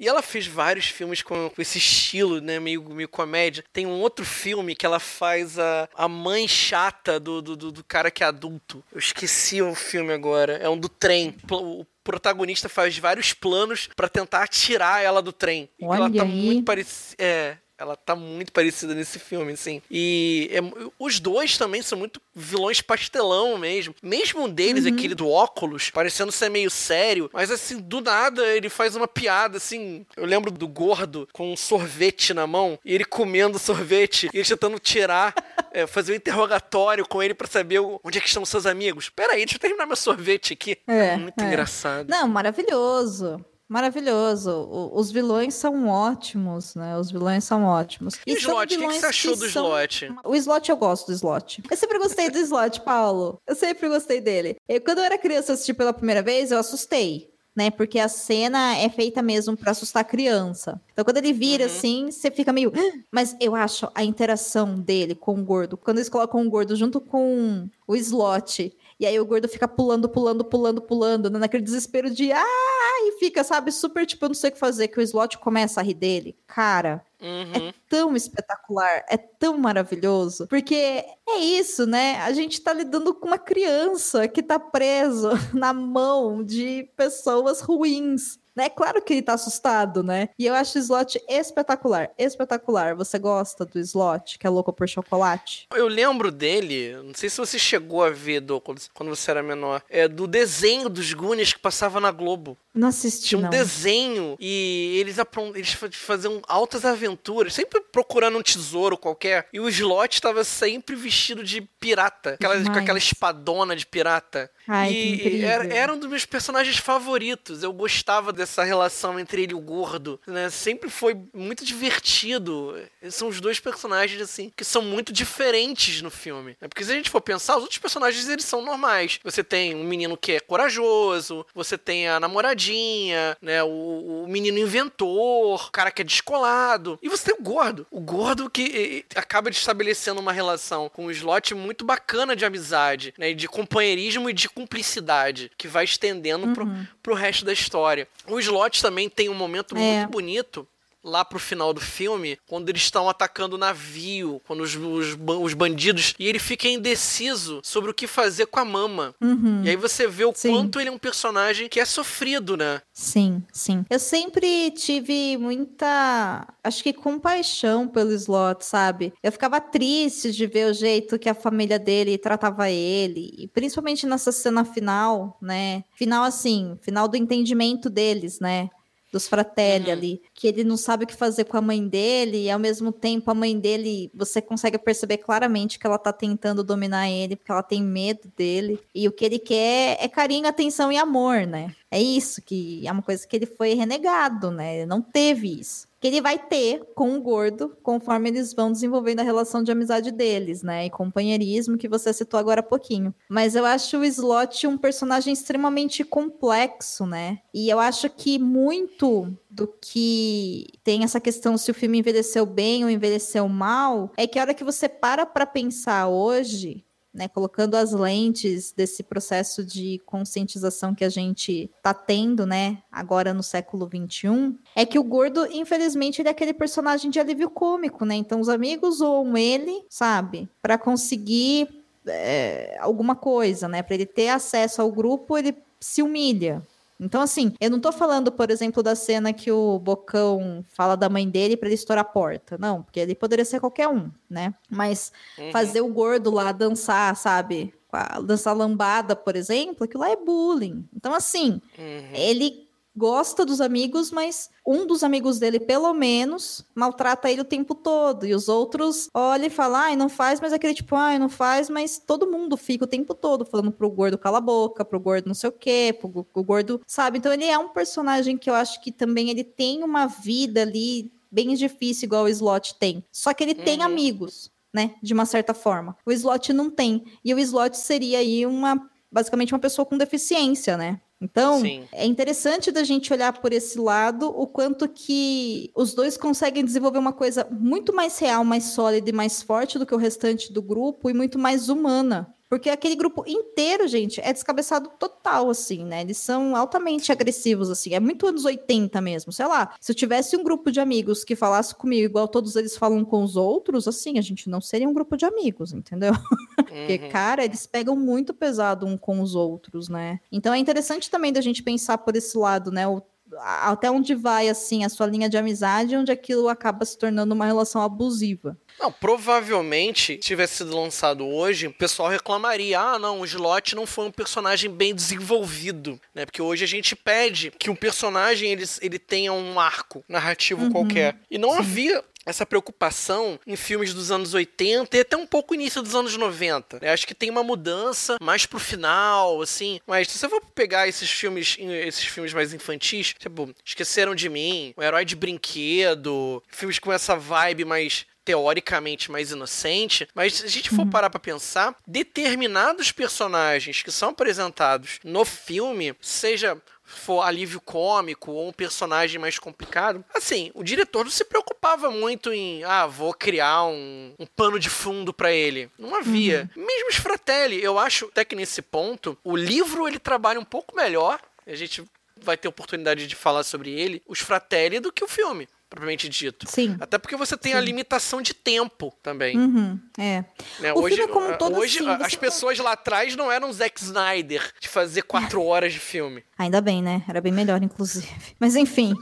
E ela fez vários filmes com, com esse estilo, né? Meio, meio comédia. Tem um outro filme que ela faz a, a mãe chata do, do, do- cara que é adulto. Eu esqueci o filme agora. É um do trem. O protagonista faz vários planos pra tentar atirar ela do trem. E ela Olha tá aí. muito parecida. É. Ela tá muito parecida nesse filme, assim. E é- os dois também são muito vilões pastelão mesmo. Mesmo um deles, Uhum. aquele do óculos, parecendo ser meio sério, mas assim, do nada ele faz uma piada, assim. Eu lembro do gordo com um sorvete na mão, e ele comendo sorvete, e ele tentando tirar, é, fazer um interrogatório com ele pra saber onde é que estão seus amigos. Pera aí, deixa eu terminar meu sorvete aqui. É, muito é. engraçado. Não, maravilhoso. Maravilhoso. O- os vilões são ótimos, né? Os vilões são ótimos. E o são Slot? O que que você achou do são- Slot? O slot eu gosto do slot. Eu sempre gostei do slot, Paulo. Eu sempre gostei dele. Eu, quando eu era criança, eu assisti pela primeira vez, eu assustei. Né, porque a cena é feita mesmo pra assustar a criança. Então, quando ele vira Uhum. assim, você fica meio. "Ah!" Mas eu acho a interação dele com o gordo, quando eles colocam o gordo junto com o slot, e aí o gordo fica pulando, pulando, pulando, pulando, né, naquele desespero de. Ah! E fica, sabe, super tipo, eu não sei o que fazer, que o slot começa a rir dele. Cara, Uhum. tão espetacular, é tão maravilhoso, porque é isso, né? A gente tá lidando com uma criança que tá preso na mão de pessoas ruins. É claro que ele tá assustado, né? E eu acho o Slot espetacular, espetacular. Você gosta do Slot, que é louco por chocolate? Eu lembro dele, não sei se você chegou a ver, Douglas, quando você era menor, é do desenho dos Goonies que passava na Globo. Não assisti, Tinha um não. desenho e eles, eles fa- faziam altas aventuras, sempre procurando um tesouro qualquer. E o Slot estava sempre vestido de pirata, aquela, com aquela espadona de pirata. Ai, e era, era um dos meus personagens favoritos. Eu gostava dessa relação entre ele e o gordo. Né? Sempre foi muito divertido. São os dois personagens, assim, que são muito diferentes no filme. né? Porque se a gente for pensar, os outros personagens, eles são normais. Você tem um menino que é corajoso, você tem a namoradinha, né? O, o menino inventor, o cara que é descolado. E você tem o gordo. O gordo que acaba de estabelecendo uma relação com o Slot muito bacana de amizade, né? De companheirismo e de cumplicidade, que vai estendendo pro, pro resto da história. O Slot também tem um momento É. muito bonito lá pro final do filme, quando eles estão atacando o navio, quando os, os, os, bandidos. E ele fica indeciso sobre o que fazer com a mama. Uhum. E aí você vê o Sim. quanto ele é um personagem que é sofrido, né? Sim, sim. Eu sempre tive muita, acho que compaixão pelo Slot, sabe? Eu ficava triste de ver o jeito que a família dele tratava ele, e principalmente nessa cena final, né? Final assim, final do entendimento deles, né? Dos Fratelli Uhum. ali, que ele não sabe o que fazer com a mãe dele, e ao mesmo tempo a mãe dele, você consegue perceber claramente que ela tá tentando dominar ele, porque ela tem medo dele, e o que ele quer é carinho, atenção e amor, né? É isso que é uma coisa que ele foi renegado, né? Ele não teve isso. Que ele vai ter com o gordo, conforme eles vão desenvolvendo a relação de amizade deles, né? E companheirismo que você citou agora há pouquinho. Mas eu acho o Slot um personagem extremamente complexo, né? E eu acho que muito do que tem essa questão se o filme envelheceu bem ou envelheceu mal, é que a hora que você para pra pensar hoje, né, colocando as lentes desse processo de conscientização que a gente tá tendo, né, agora no século XXI, é que o gordo, infelizmente, ele é aquele personagem de alívio cômico, né? Então os amigos zoam ele, sabe, para conseguir é, alguma coisa, né? Para ele ter acesso ao grupo, ele se humilha. Então, assim, eu não tô falando, por exemplo, da cena que o Bocão fala da mãe dele para ele estourar a porta. Não, porque ele poderia ser qualquer um, né? Mas Uhum. fazer o gordo lá dançar, sabe? Dançar lambada, por exemplo, aquilo lá é bullying. Então, assim, Uhum. ele gosta dos amigos, mas um dos amigos dele, pelo menos, maltrata ele o tempo todo. E os outros olham e falam, ai, não faz, mas aquele tipo, ai, não faz, mas todo mundo fica o tempo todo falando pro gordo cala a boca, pro gordo não sei o quê, pro, pro gordo, sabe? Então ele é um personagem que eu acho que também ele tem uma vida ali bem difícil, igual o Slot tem. Só que ele tem Uhum. amigos, né? De uma certa forma. O Slot não tem. E o Slot seria aí uma, basicamente, uma pessoa com deficiência, né? Então, Sim. é interessante da gente olhar por esse lado o quanto que os dois conseguem desenvolver uma coisa muito mais real, mais sólida e mais forte do que o restante do grupo e muito mais humana. Porque aquele grupo inteiro, gente, é descabeçado total, assim, né? Eles são altamente agressivos, assim. É muito anos 80 mesmo. Sei lá, se eu tivesse um grupo de amigos que falasse comigo igual todos eles falam com os outros, assim, a gente não seria um grupo de amigos, entendeu? Porque, Uhum. cara, eles pegam muito pesado um com os outros, né? Então é interessante também da gente pensar por esse lado, né? O- até onde vai, assim, a sua linha de amizade, onde aquilo acaba se tornando uma relação abusiva. Não, provavelmente, se tivesse sido lançado hoje, o pessoal reclamaria: ah, não, o Slot não foi um personagem bem desenvolvido, né? Porque hoje a gente pede que um personagem ele, ele tenha um arco narrativo qualquer. E não havia essa preocupação em filmes dos anos 80 e até um pouco início dos anos 90. né? Acho que tem uma mudança mais pro final, assim. Mas se você for pegar esses filmes, esses filmes mais infantis, tipo, Esqueceram de Mim, O Herói de Brinquedo, filmes com essa vibe mais teoricamente mais inocente, mas se a gente for parar pra pensar, determinados personagens que são apresentados no filme, seja for alívio cômico ou um personagem mais complicado, assim, o diretor não se preocupava muito em, ah, vou criar um, um pano de fundo pra ele. Não havia. Mesmo os Fratelli, eu acho até que nesse ponto, o livro ele trabalha um pouco melhor, a gente vai ter oportunidade de falar sobre ele, os Fratelli, do que o filme propriamente dito. Sim. Até porque você tem a limitação de tempo também. Uhum, é. né? O Hoje, filme como um todo, hoje sim, a- você- as pessoas lá atrás não eram Zack Snyder de fazer quatro horas de filme. Ainda bem, né? Era bem melhor, inclusive. Mas enfim,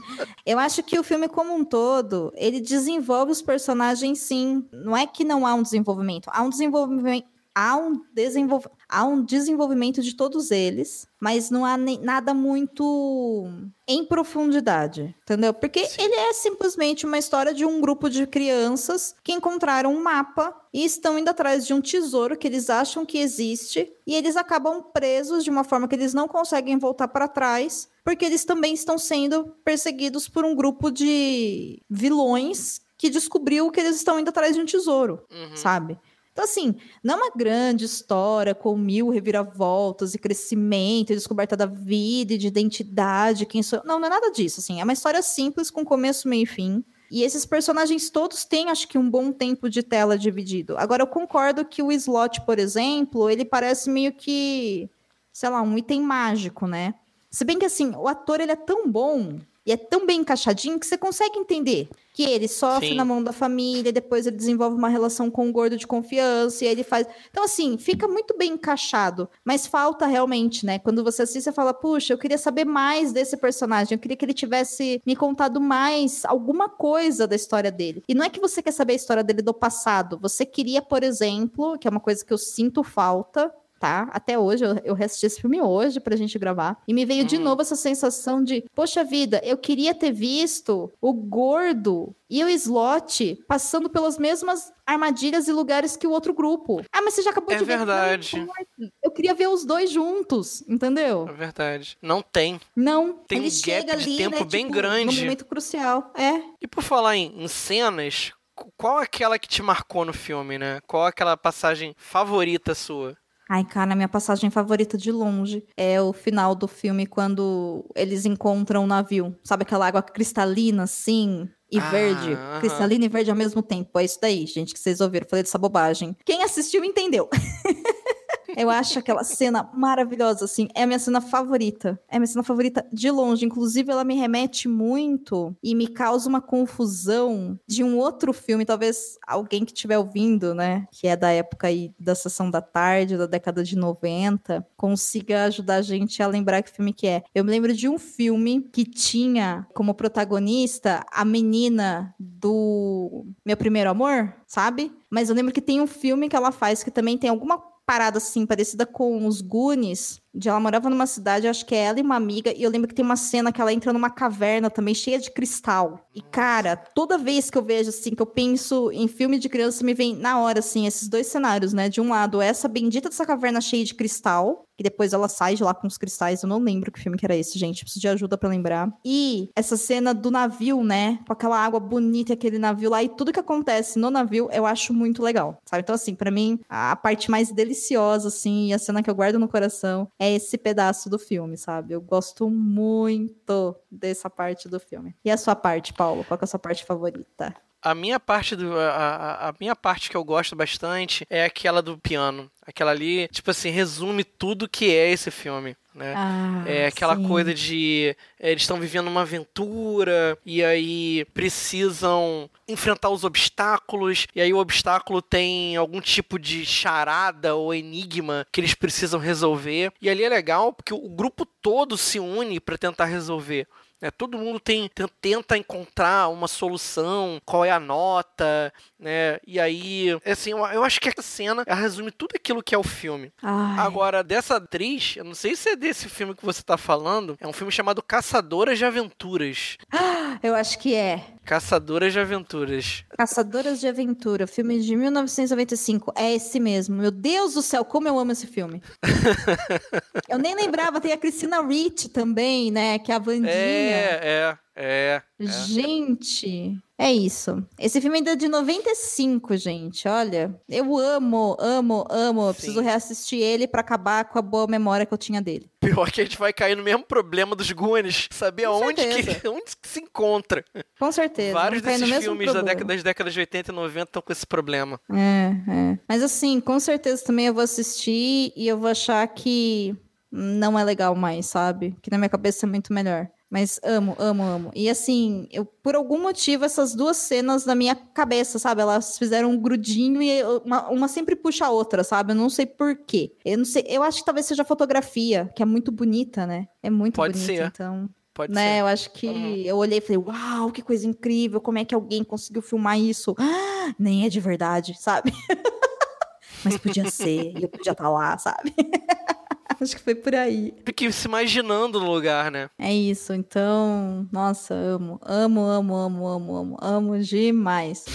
eu acho que o filme como um todo, ele desenvolve os personagens sim. Não é que não há um desenvolvimento, há um desenvolvimento. Há um, desenvolv... há um desenvolvimento de todos eles, mas não há nem- nada muito em profundidade, entendeu? Porque Sim. ele é simplesmente uma história de um grupo de crianças que encontraram um mapa e estão indo atrás de um tesouro que eles acham que existe e eles acabam presos de uma forma que eles não conseguem voltar para trás, porque eles também estão sendo perseguidos por um grupo de vilões que descobriu que eles estão indo atrás de um tesouro, Uhum. sabe? Então, assim, não é uma grande história com mil reviravoltas e crescimento, e descoberta da vida e de identidade, quem sou. Não, não é nada disso, assim. É uma história simples, com começo, meio e fim. E esses personagens todos têm, acho que, um bom tempo de tela dividido. Agora, eu concordo que o Slot, por exemplo, ele parece meio que, sei lá, um item mágico, né? Se bem que, assim, o ator, ele é tão bom E é tão bem encaixadinho que você consegue entender que ele sofre Sim. na mão da família, depois ele desenvolve uma relação com o gordo de confiança, e aí ele faz. Então, assim, fica muito bem encaixado, mas falta realmente, né? Quando você assiste, você fala, puxa, eu queria saber mais desse personagem, eu queria que ele tivesse me contado mais alguma coisa da história dele. E não é que você quer saber a história dele do passado, você queria, por exemplo, que é uma coisa que eu sinto falta, tá? Até hoje, eu, eu reassisti esse filme hoje pra gente gravar. E me veio de Uhum. novo essa sensação de, poxa vida, eu queria ter visto o gordo e o slot passando pelas mesmas armadilhas e lugares que o outro grupo. Ah, mas você já acabou É de ver. verdade. Não importa. Eu queria ver os dois juntos, entendeu? É verdade. Não tem. Não. Tem ele um chega gap de ali, tempo né, bem tipo, grande. No momento crucial. É. E por falar em, em cenas, qu- qual aquela que te marcou no filme, né? Qual aquela passagem favorita sua? Ai, cara, minha passagem favorita de longe é o final do filme quando eles encontram o navio. Sabe aquela água cristalina, assim, e Ah, verde? aham. Cristalina e verde ao mesmo tempo. É isso daí, gente, que vocês ouviram. Falei dessa bobagem. Quem assistiu entendeu. Eu acho aquela cena maravilhosa, assim. É a minha cena favorita. É a minha cena favorita de longe. Inclusive, ela me remete muito e me causa uma confusão de um outro filme. Talvez alguém que estiver ouvindo, né? Que é da época aí da sessão da tarde, da década de 90, consiga ajudar a gente a lembrar que filme que é. Eu me lembro de um filme que tinha como protagonista a menina do Meu Primeiro Amor, sabe? Mas eu lembro que tem um filme que ela faz que também tem alguma parada assim, parecida com os Goonies, de ela morava numa cidade, acho que é ela e uma amiga, e eu lembro que tem uma cena que ela entra numa caverna também, cheia de cristal. E, cara, toda vez que eu vejo, assim, que eu penso em filme de criança, me vem na hora, assim, esses dois cenários, né? De um lado, essa bendita dessa caverna cheia de cristal, que depois ela sai de lá com os cristais, eu não lembro que filme que era esse, gente, preciso de ajuda pra lembrar. E essa cena do navio, né? Com aquela água bonita e aquele navio lá, e tudo que acontece no navio, eu acho muito legal, sabe? Então, assim, pra mim, a parte mais deliciosa, assim, e a cena que eu guardo no coração é esse pedaço do filme, sabe? Eu gosto muito dessa parte do filme. E a sua parte, Paulo? Qual é a sua parte favorita? A minha parte do. A, a- a minha parte que eu gosto bastante é aquela do piano. Aquela ali, tipo assim, resume tudo que é esse filme. Né? Ah, É aquela sim. coisa de é, eles estão vivendo uma aventura e aí precisam enfrentar os obstáculos e aí o obstáculo tem algum tipo de charada ou enigma que eles precisam resolver. E ali é legal porque o grupo todo se une para tentar resolver. Né? todo mundo tem, ten- tenta encontrar uma solução, qual é a nota, né? E aí, assim, eu, acho que essa cena resume tudo aquilo que é o filme. Ai, Agora, dessa atriz, eu não sei se é desse filme que você tá falando, é um filme chamado Caçadoras de Aventuras. eu acho que é. Caçadoras de Aventuras. Caçadoras de Aventura, filme de 1995. É esse mesmo. Meu Deus do céu, como eu amo esse filme. eu nem lembrava, tem a Christina Ricci também, né? Que é a Vandinha. É, é, é. Gente, é isso. Esse filme ainda é de 95, gente. Olha, eu amo, amo, amo. Eu preciso reassistir ele pra acabar com a boa memória que eu tinha dele. Pior que a gente vai cair no mesmo problema dos Goonies, saber Com aonde que, onde que se encontra. Com certeza. Vários desses filmes da década, das décadas de 80 e 90 estão com esse problema. É, é. Mas assim, com certeza também eu vou assistir e eu vou achar que não é legal mais, sabe? Que na minha cabeça é muito melhor. Mas amo, amo, amo. E assim, eu, por algum motivo, essas duas cenas na minha cabeça, sabe? Elas fizeram um grudinho e uma, uma sempre puxa a outra, sabe? Eu não sei por quê. Eu não sei, eu acho que talvez seja a fotografia, que é muito bonita, né? É muito Pode bonita, ser. então Pode né? ser. Eu acho que Uhum. eu olhei e falei, uau, que coisa incrível, como é que alguém conseguiu filmar isso? Ah, nem é de verdade, sabe? Mas podia ser, e eu podia estar lá, sabe? acho que foi por aí. Fique se imaginando no lugar, né? É isso, então, nossa, amo, amo, amo, amo, amo, amo, amo demais.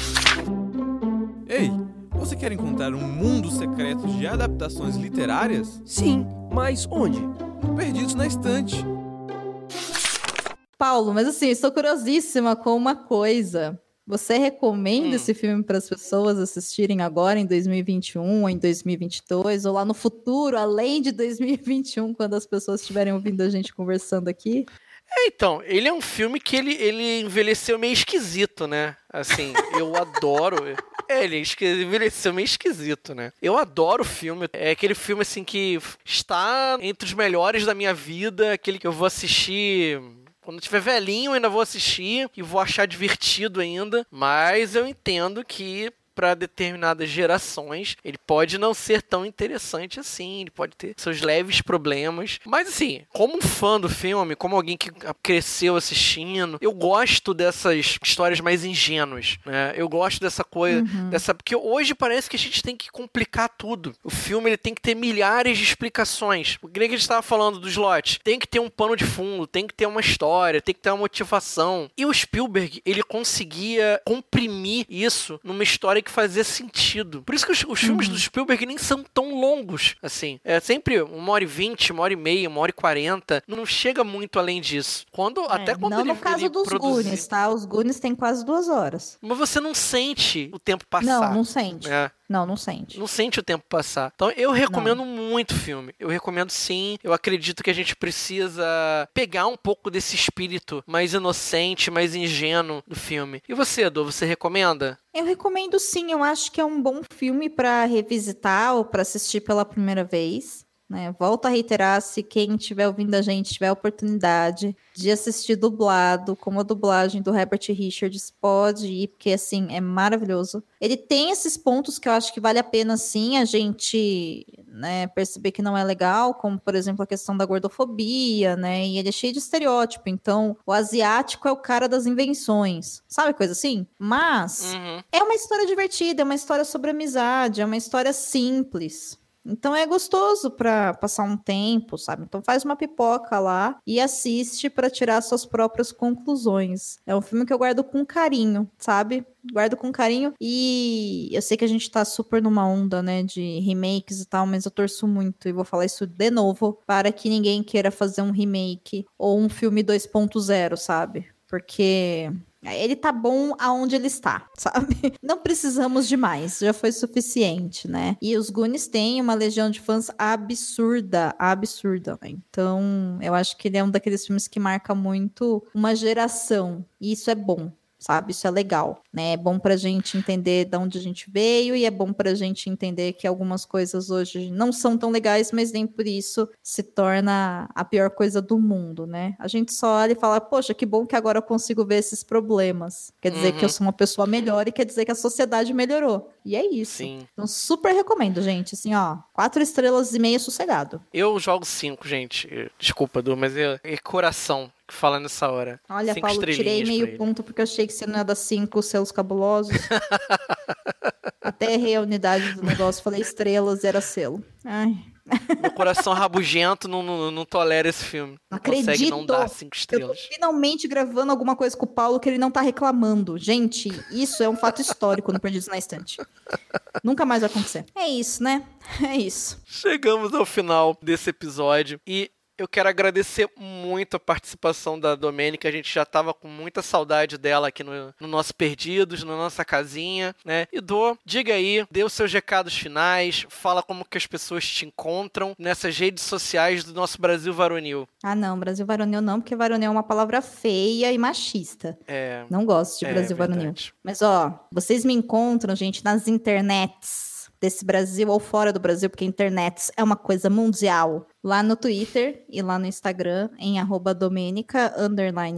Ei, você quer encontrar um mundo secreto de adaptações literárias? Sim, mas onde? Perdidos na Estante. Paulo, mas assim, estou curiosíssima com uma coisa. Você recomenda Hum. esse filme para as pessoas assistirem agora em 2021 ou em 2022 ou lá no futuro, além de 2021, quando as pessoas estiverem ouvindo a gente conversando aqui? É, então, ele é um filme que ele, ele envelheceu meio esquisito, né? Assim, eu adoro. É, ele envelheceu meio esquisito, né? Eu adoro o filme. É aquele filme, assim, que está entre os melhores da minha vida, aquele que eu vou assistir Quando eu tiver velhinho, ainda vou assistir e vou achar divertido ainda. Mas eu entendo que para determinadas gerações, ele pode não ser tão interessante assim, ele pode ter seus leves problemas. Mas assim, como um fã do filme, como alguém que cresceu assistindo, eu gosto dessas histórias mais ingênuas, né? Eu gosto dessa coisa, uhum. dessa porque hoje parece que a gente tem que complicar tudo. O filme ele tem que ter milhares de explicações. O que a gente estava falando do slot, tem que ter um pano de fundo, tem que ter uma história, tem que ter uma motivação. E o Spielberg, ele conseguia comprimir isso numa história que fazia sentido. Por isso que os, os filmes uhum. do Spielberg nem são tão longos, assim. É sempre uma hora e vinte, uma hora e meia, uma hora e quarenta. Não chega muito além disso. Quando, é, até quando não ele no caso ele dos produzir... Goonies, tá? Os Goonies têm quase duas horas. Mas você não sente o tempo passar. Não, não sente. É. Não, não sente. Não sente o tempo passar. Então eu recomendo não. muito o filme. Eu recomendo sim. Eu acredito que a gente precisa pegar um pouco desse espírito mais inocente, mais ingênuo do filme. E você, Edu, você recomenda? Eu recomendo sim. Eu acho que é um bom filme para revisitar ou para assistir pela primeira vez. Né? Volto a reiterar, se quem estiver ouvindo a gente tiver a oportunidade de assistir dublado, como a dublagem do Herbert Richards, pode ir, porque assim, é maravilhoso. Ele tem esses pontos que eu acho que vale a pena sim a gente né, perceber que não é legal, como por exemplo a questão da gordofobia, né? E ele é cheio de estereótipo. Então, o asiático é o cara das invenções, sabe coisa assim? Mas uhum. é uma história divertida, é uma história sobre amizade, é uma história simples. Então é gostoso para passar um tempo, sabe? Então faz uma pipoca lá e assiste para tirar suas próprias conclusões. É um filme que eu guardo com carinho, sabe? Guardo com carinho e eu sei que a gente tá super numa onda, né, de remakes e tal, mas eu torço muito e vou falar isso de novo para que ninguém queira fazer um remake ou um filme 2.0, sabe? Porque ele tá bom aonde ele está, sabe? Não precisamos de mais, já foi suficiente, né? E os Goonies têm uma legião de fãs absurda, absurda. Então, eu acho que ele é um daqueles filmes que marca muito uma geração, e isso é bom sabe? Isso é legal, né? É bom pra gente entender de onde a gente veio e é bom pra gente entender que algumas coisas hoje não são tão legais, mas nem por isso se torna a pior coisa do mundo, né? A gente só olha e fala, poxa, que bom que agora eu consigo ver esses problemas. Quer dizer uhum. que eu uhum. sou uma pessoa melhor e quer dizer que a sociedade melhorou. E é isso. Sim. Então, super recomendo, gente. Assim, ó, quatro estrelas e meia sossegado. Eu jogo cinco, gente. Desculpa, Du, mas é, é coração que fala nessa hora. Olha, cinco Paulo, tirei meio ponto porque eu achei que você não ia dar cinco selos cabulosos. Até errei a unidade do negócio, falei estrelas, era selo. Ai. Meu coração rabugento não, não, não, tolera esse filme. Não acredito. consegue não dar cinco estrelas. Eu tô finalmente gravando alguma coisa com o Paulo que ele não tá reclamando. Gente, isso é um fato histórico no Perdidos na Estante. Nunca mais vai acontecer. É isso, né? É isso. Chegamos ao final desse episódio e eu quero agradecer muito a participação da Domênica. A gente já estava com muita saudade dela aqui no, no nosso Perdidos, na nossa casinha, né? E Dô, diga aí, dê os seus recados finais, fala como que as pessoas te encontram nessas redes sociais do nosso Brasil Varonil. Ah, não, Brasil Varonil não, porque Varonil é uma palavra feia e machista. É. Não gosto de é, Brasil Varonil. Mas, ó, vocês me encontram, gente, nas internets desse Brasil ou fora do Brasil, porque a internet é uma coisa mundial. Lá no Twitter e lá no Instagram, em arroba Domenica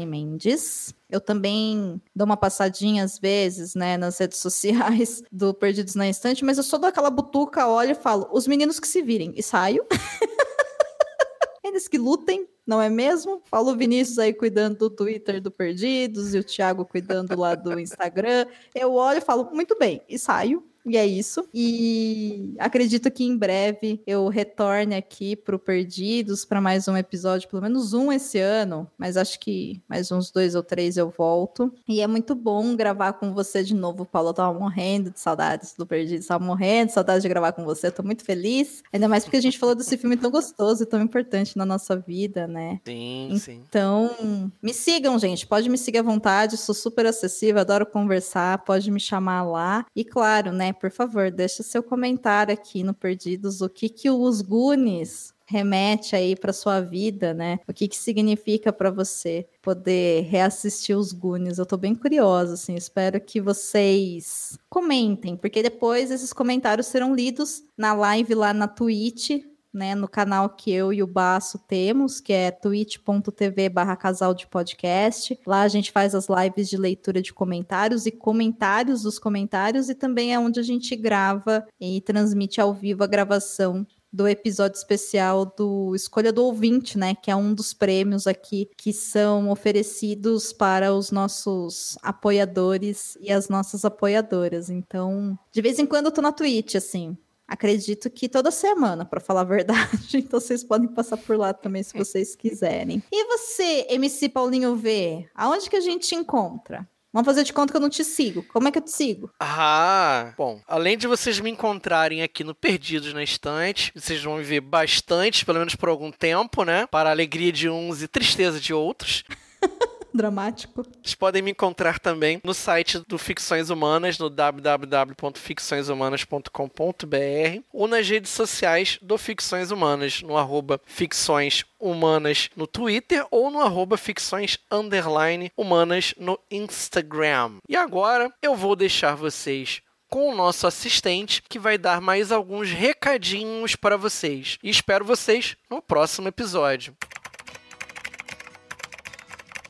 Mendes. Eu também dou uma passadinha às vezes, né, nas redes sociais do Perdidos na Instante, mas eu só dou aquela butuca, olho e falo, os meninos que se virem, e saio. Eles que lutem, não é mesmo? Paulo Vinícius aí cuidando do Twitter do Perdidos e o Thiago cuidando lá do Instagram. Eu olho e falo, muito bem, e saio. E é isso. E acredito que em breve eu retorne aqui pro Perdidos para mais um episódio, pelo menos um esse ano, mas acho que mais uns dois ou três eu volto. E é muito bom gravar com você de novo, Paulo. Eu tava morrendo de saudades do Perdidos, tava morrendo de saudades de gravar com você. Eu tô muito feliz, ainda mais porque a gente falou desse filme tão gostoso e tão importante na nossa vida, né? Sim, sim. Então, me sigam, gente. Pode me seguir à vontade, sou super acessível, adoro conversar, pode me chamar lá. E claro, né? Por favor, deixa seu comentário aqui no Perdidos, o que que os Goonies remete aí para sua vida, né? O que que significa para você poder reassistir os Goonies? Eu tô bem curiosa, assim, espero que vocês comentem, porque depois esses comentários serão lidos na live lá na Twitch né, no canal que eu e o Baço temos, que é twitch.tv barra casal de podcast. Lá a gente faz as lives de leitura de comentários e comentários dos comentários, e também é onde a gente grava e transmite ao vivo a gravação do episódio especial do Escolha do Ouvinte, né? Que é um dos prêmios aqui que são oferecidos para os nossos apoiadores e as nossas apoiadoras. Então, de vez em quando eu tô na Twitch, assim. Acredito que toda semana, para falar a verdade. Então vocês podem passar por lá também se vocês quiserem. E você, MC Paulinho V, aonde que a gente te encontra? Vamos fazer de conta que eu não te sigo. Como é que eu te sigo? Ah, bom. Além de vocês me encontrarem aqui no Perdidos na Estante, vocês vão me ver bastante, pelo menos por algum tempo, né? Para a alegria de uns e tristeza de outros. Dramático. Vocês podem me encontrar também no site do Ficções Humanas, no www.ficçõeshumanas.com.br ou nas redes sociais do Ficções Humanas, no arroba Ficções Humanas no Twitter ou no arroba Ficções Underline Humanas no Instagram. E agora eu vou deixar vocês com o nosso assistente, que vai dar mais alguns recadinhos para vocês. E espero vocês no próximo episódio.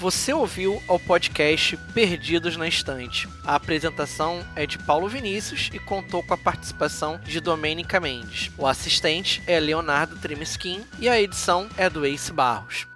Você ouviu ao podcast Perdidos na Estante. A apresentação é de Paulo Vinícius e contou com a participação de Domênica Mendes. O assistente é Leonardo Trimesquim e a edição é do Ace Barros.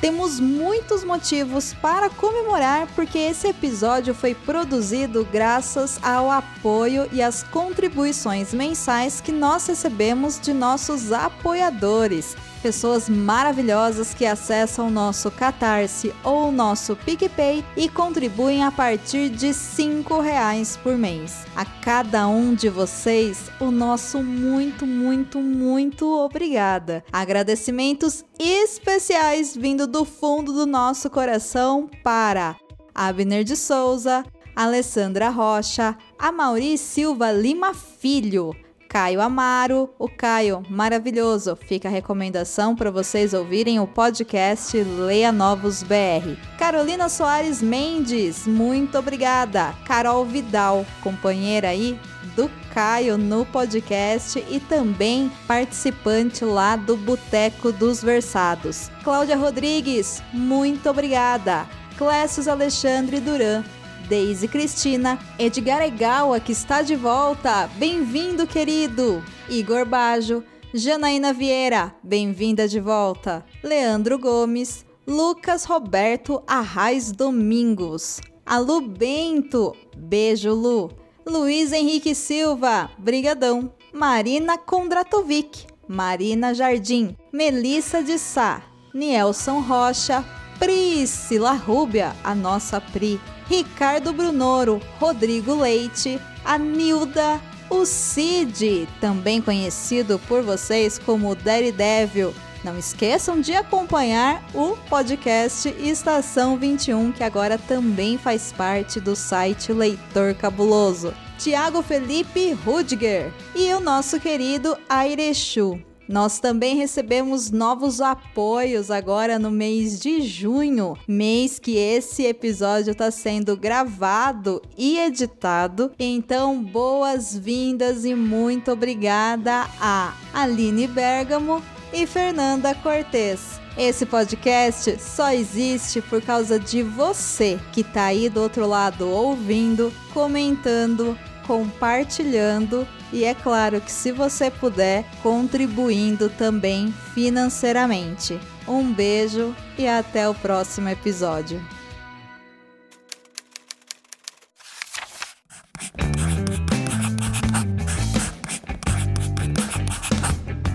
Temos muitos motivos para comemorar porque esse episódio foi produzido graças ao apoio e às contribuições mensais que nós recebemos de nossos apoiadores pessoas maravilhosas que acessam o nosso Catarse ou nosso PicPay e contribuem a partir de R$ reais por mês. A cada um de vocês, o nosso muito, muito, muito obrigada. Agradecimentos especiais vindo do fundo do nosso coração para Abner de Souza, Alessandra Rocha, Amauri Silva Lima Filho, Caio Amaro, o Caio, maravilhoso. Fica a recomendação para vocês ouvirem o podcast Leia Novos BR. Carolina Soares Mendes, muito obrigada. Carol Vidal, companheira aí do Caio no podcast e também participante lá do Boteco dos Versados. Cláudia Rodrigues, muito obrigada. Clécius Alexandre Duran, Deise Cristina, Edgar Egawa, que está de volta. Bem-vindo, querido. Igor Bajo, Janaína Vieira, bem-vinda de volta. Leandro Gomes, Lucas Roberto Arraes Domingos. Alu Bento, beijo Lu. Luiz Henrique Silva, brigadão. Marina Kondratovic, Marina Jardim, Melissa de Sá, Nielson Rocha, Priscila Rúbia, a nossa Pri, Ricardo Brunoro, Rodrigo Leite, a Nilda, o Cid, também conhecido por vocês como Daredevil. Não esqueçam de acompanhar o podcast Estação 21, que agora também faz parte do site Leitor Cabuloso. Tiago Felipe Rudiger e o nosso querido Airechu. Nós também recebemos novos apoios agora no mês de junho, mês que esse episódio está sendo gravado e editado. Então, boas-vindas e muito obrigada a Aline Bergamo e Fernanda Cortez. Esse podcast só existe por causa de você que está aí do outro lado ouvindo, comentando, compartilhando e é claro que se você puder, contribuindo também financeiramente. Um beijo e até o próximo episódio.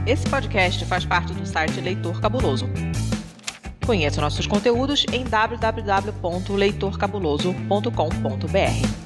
Esse podcast faz parte do site Leitor Cabuloso. Conheça nossos conteúdos em www.leitorcabuloso.com.br.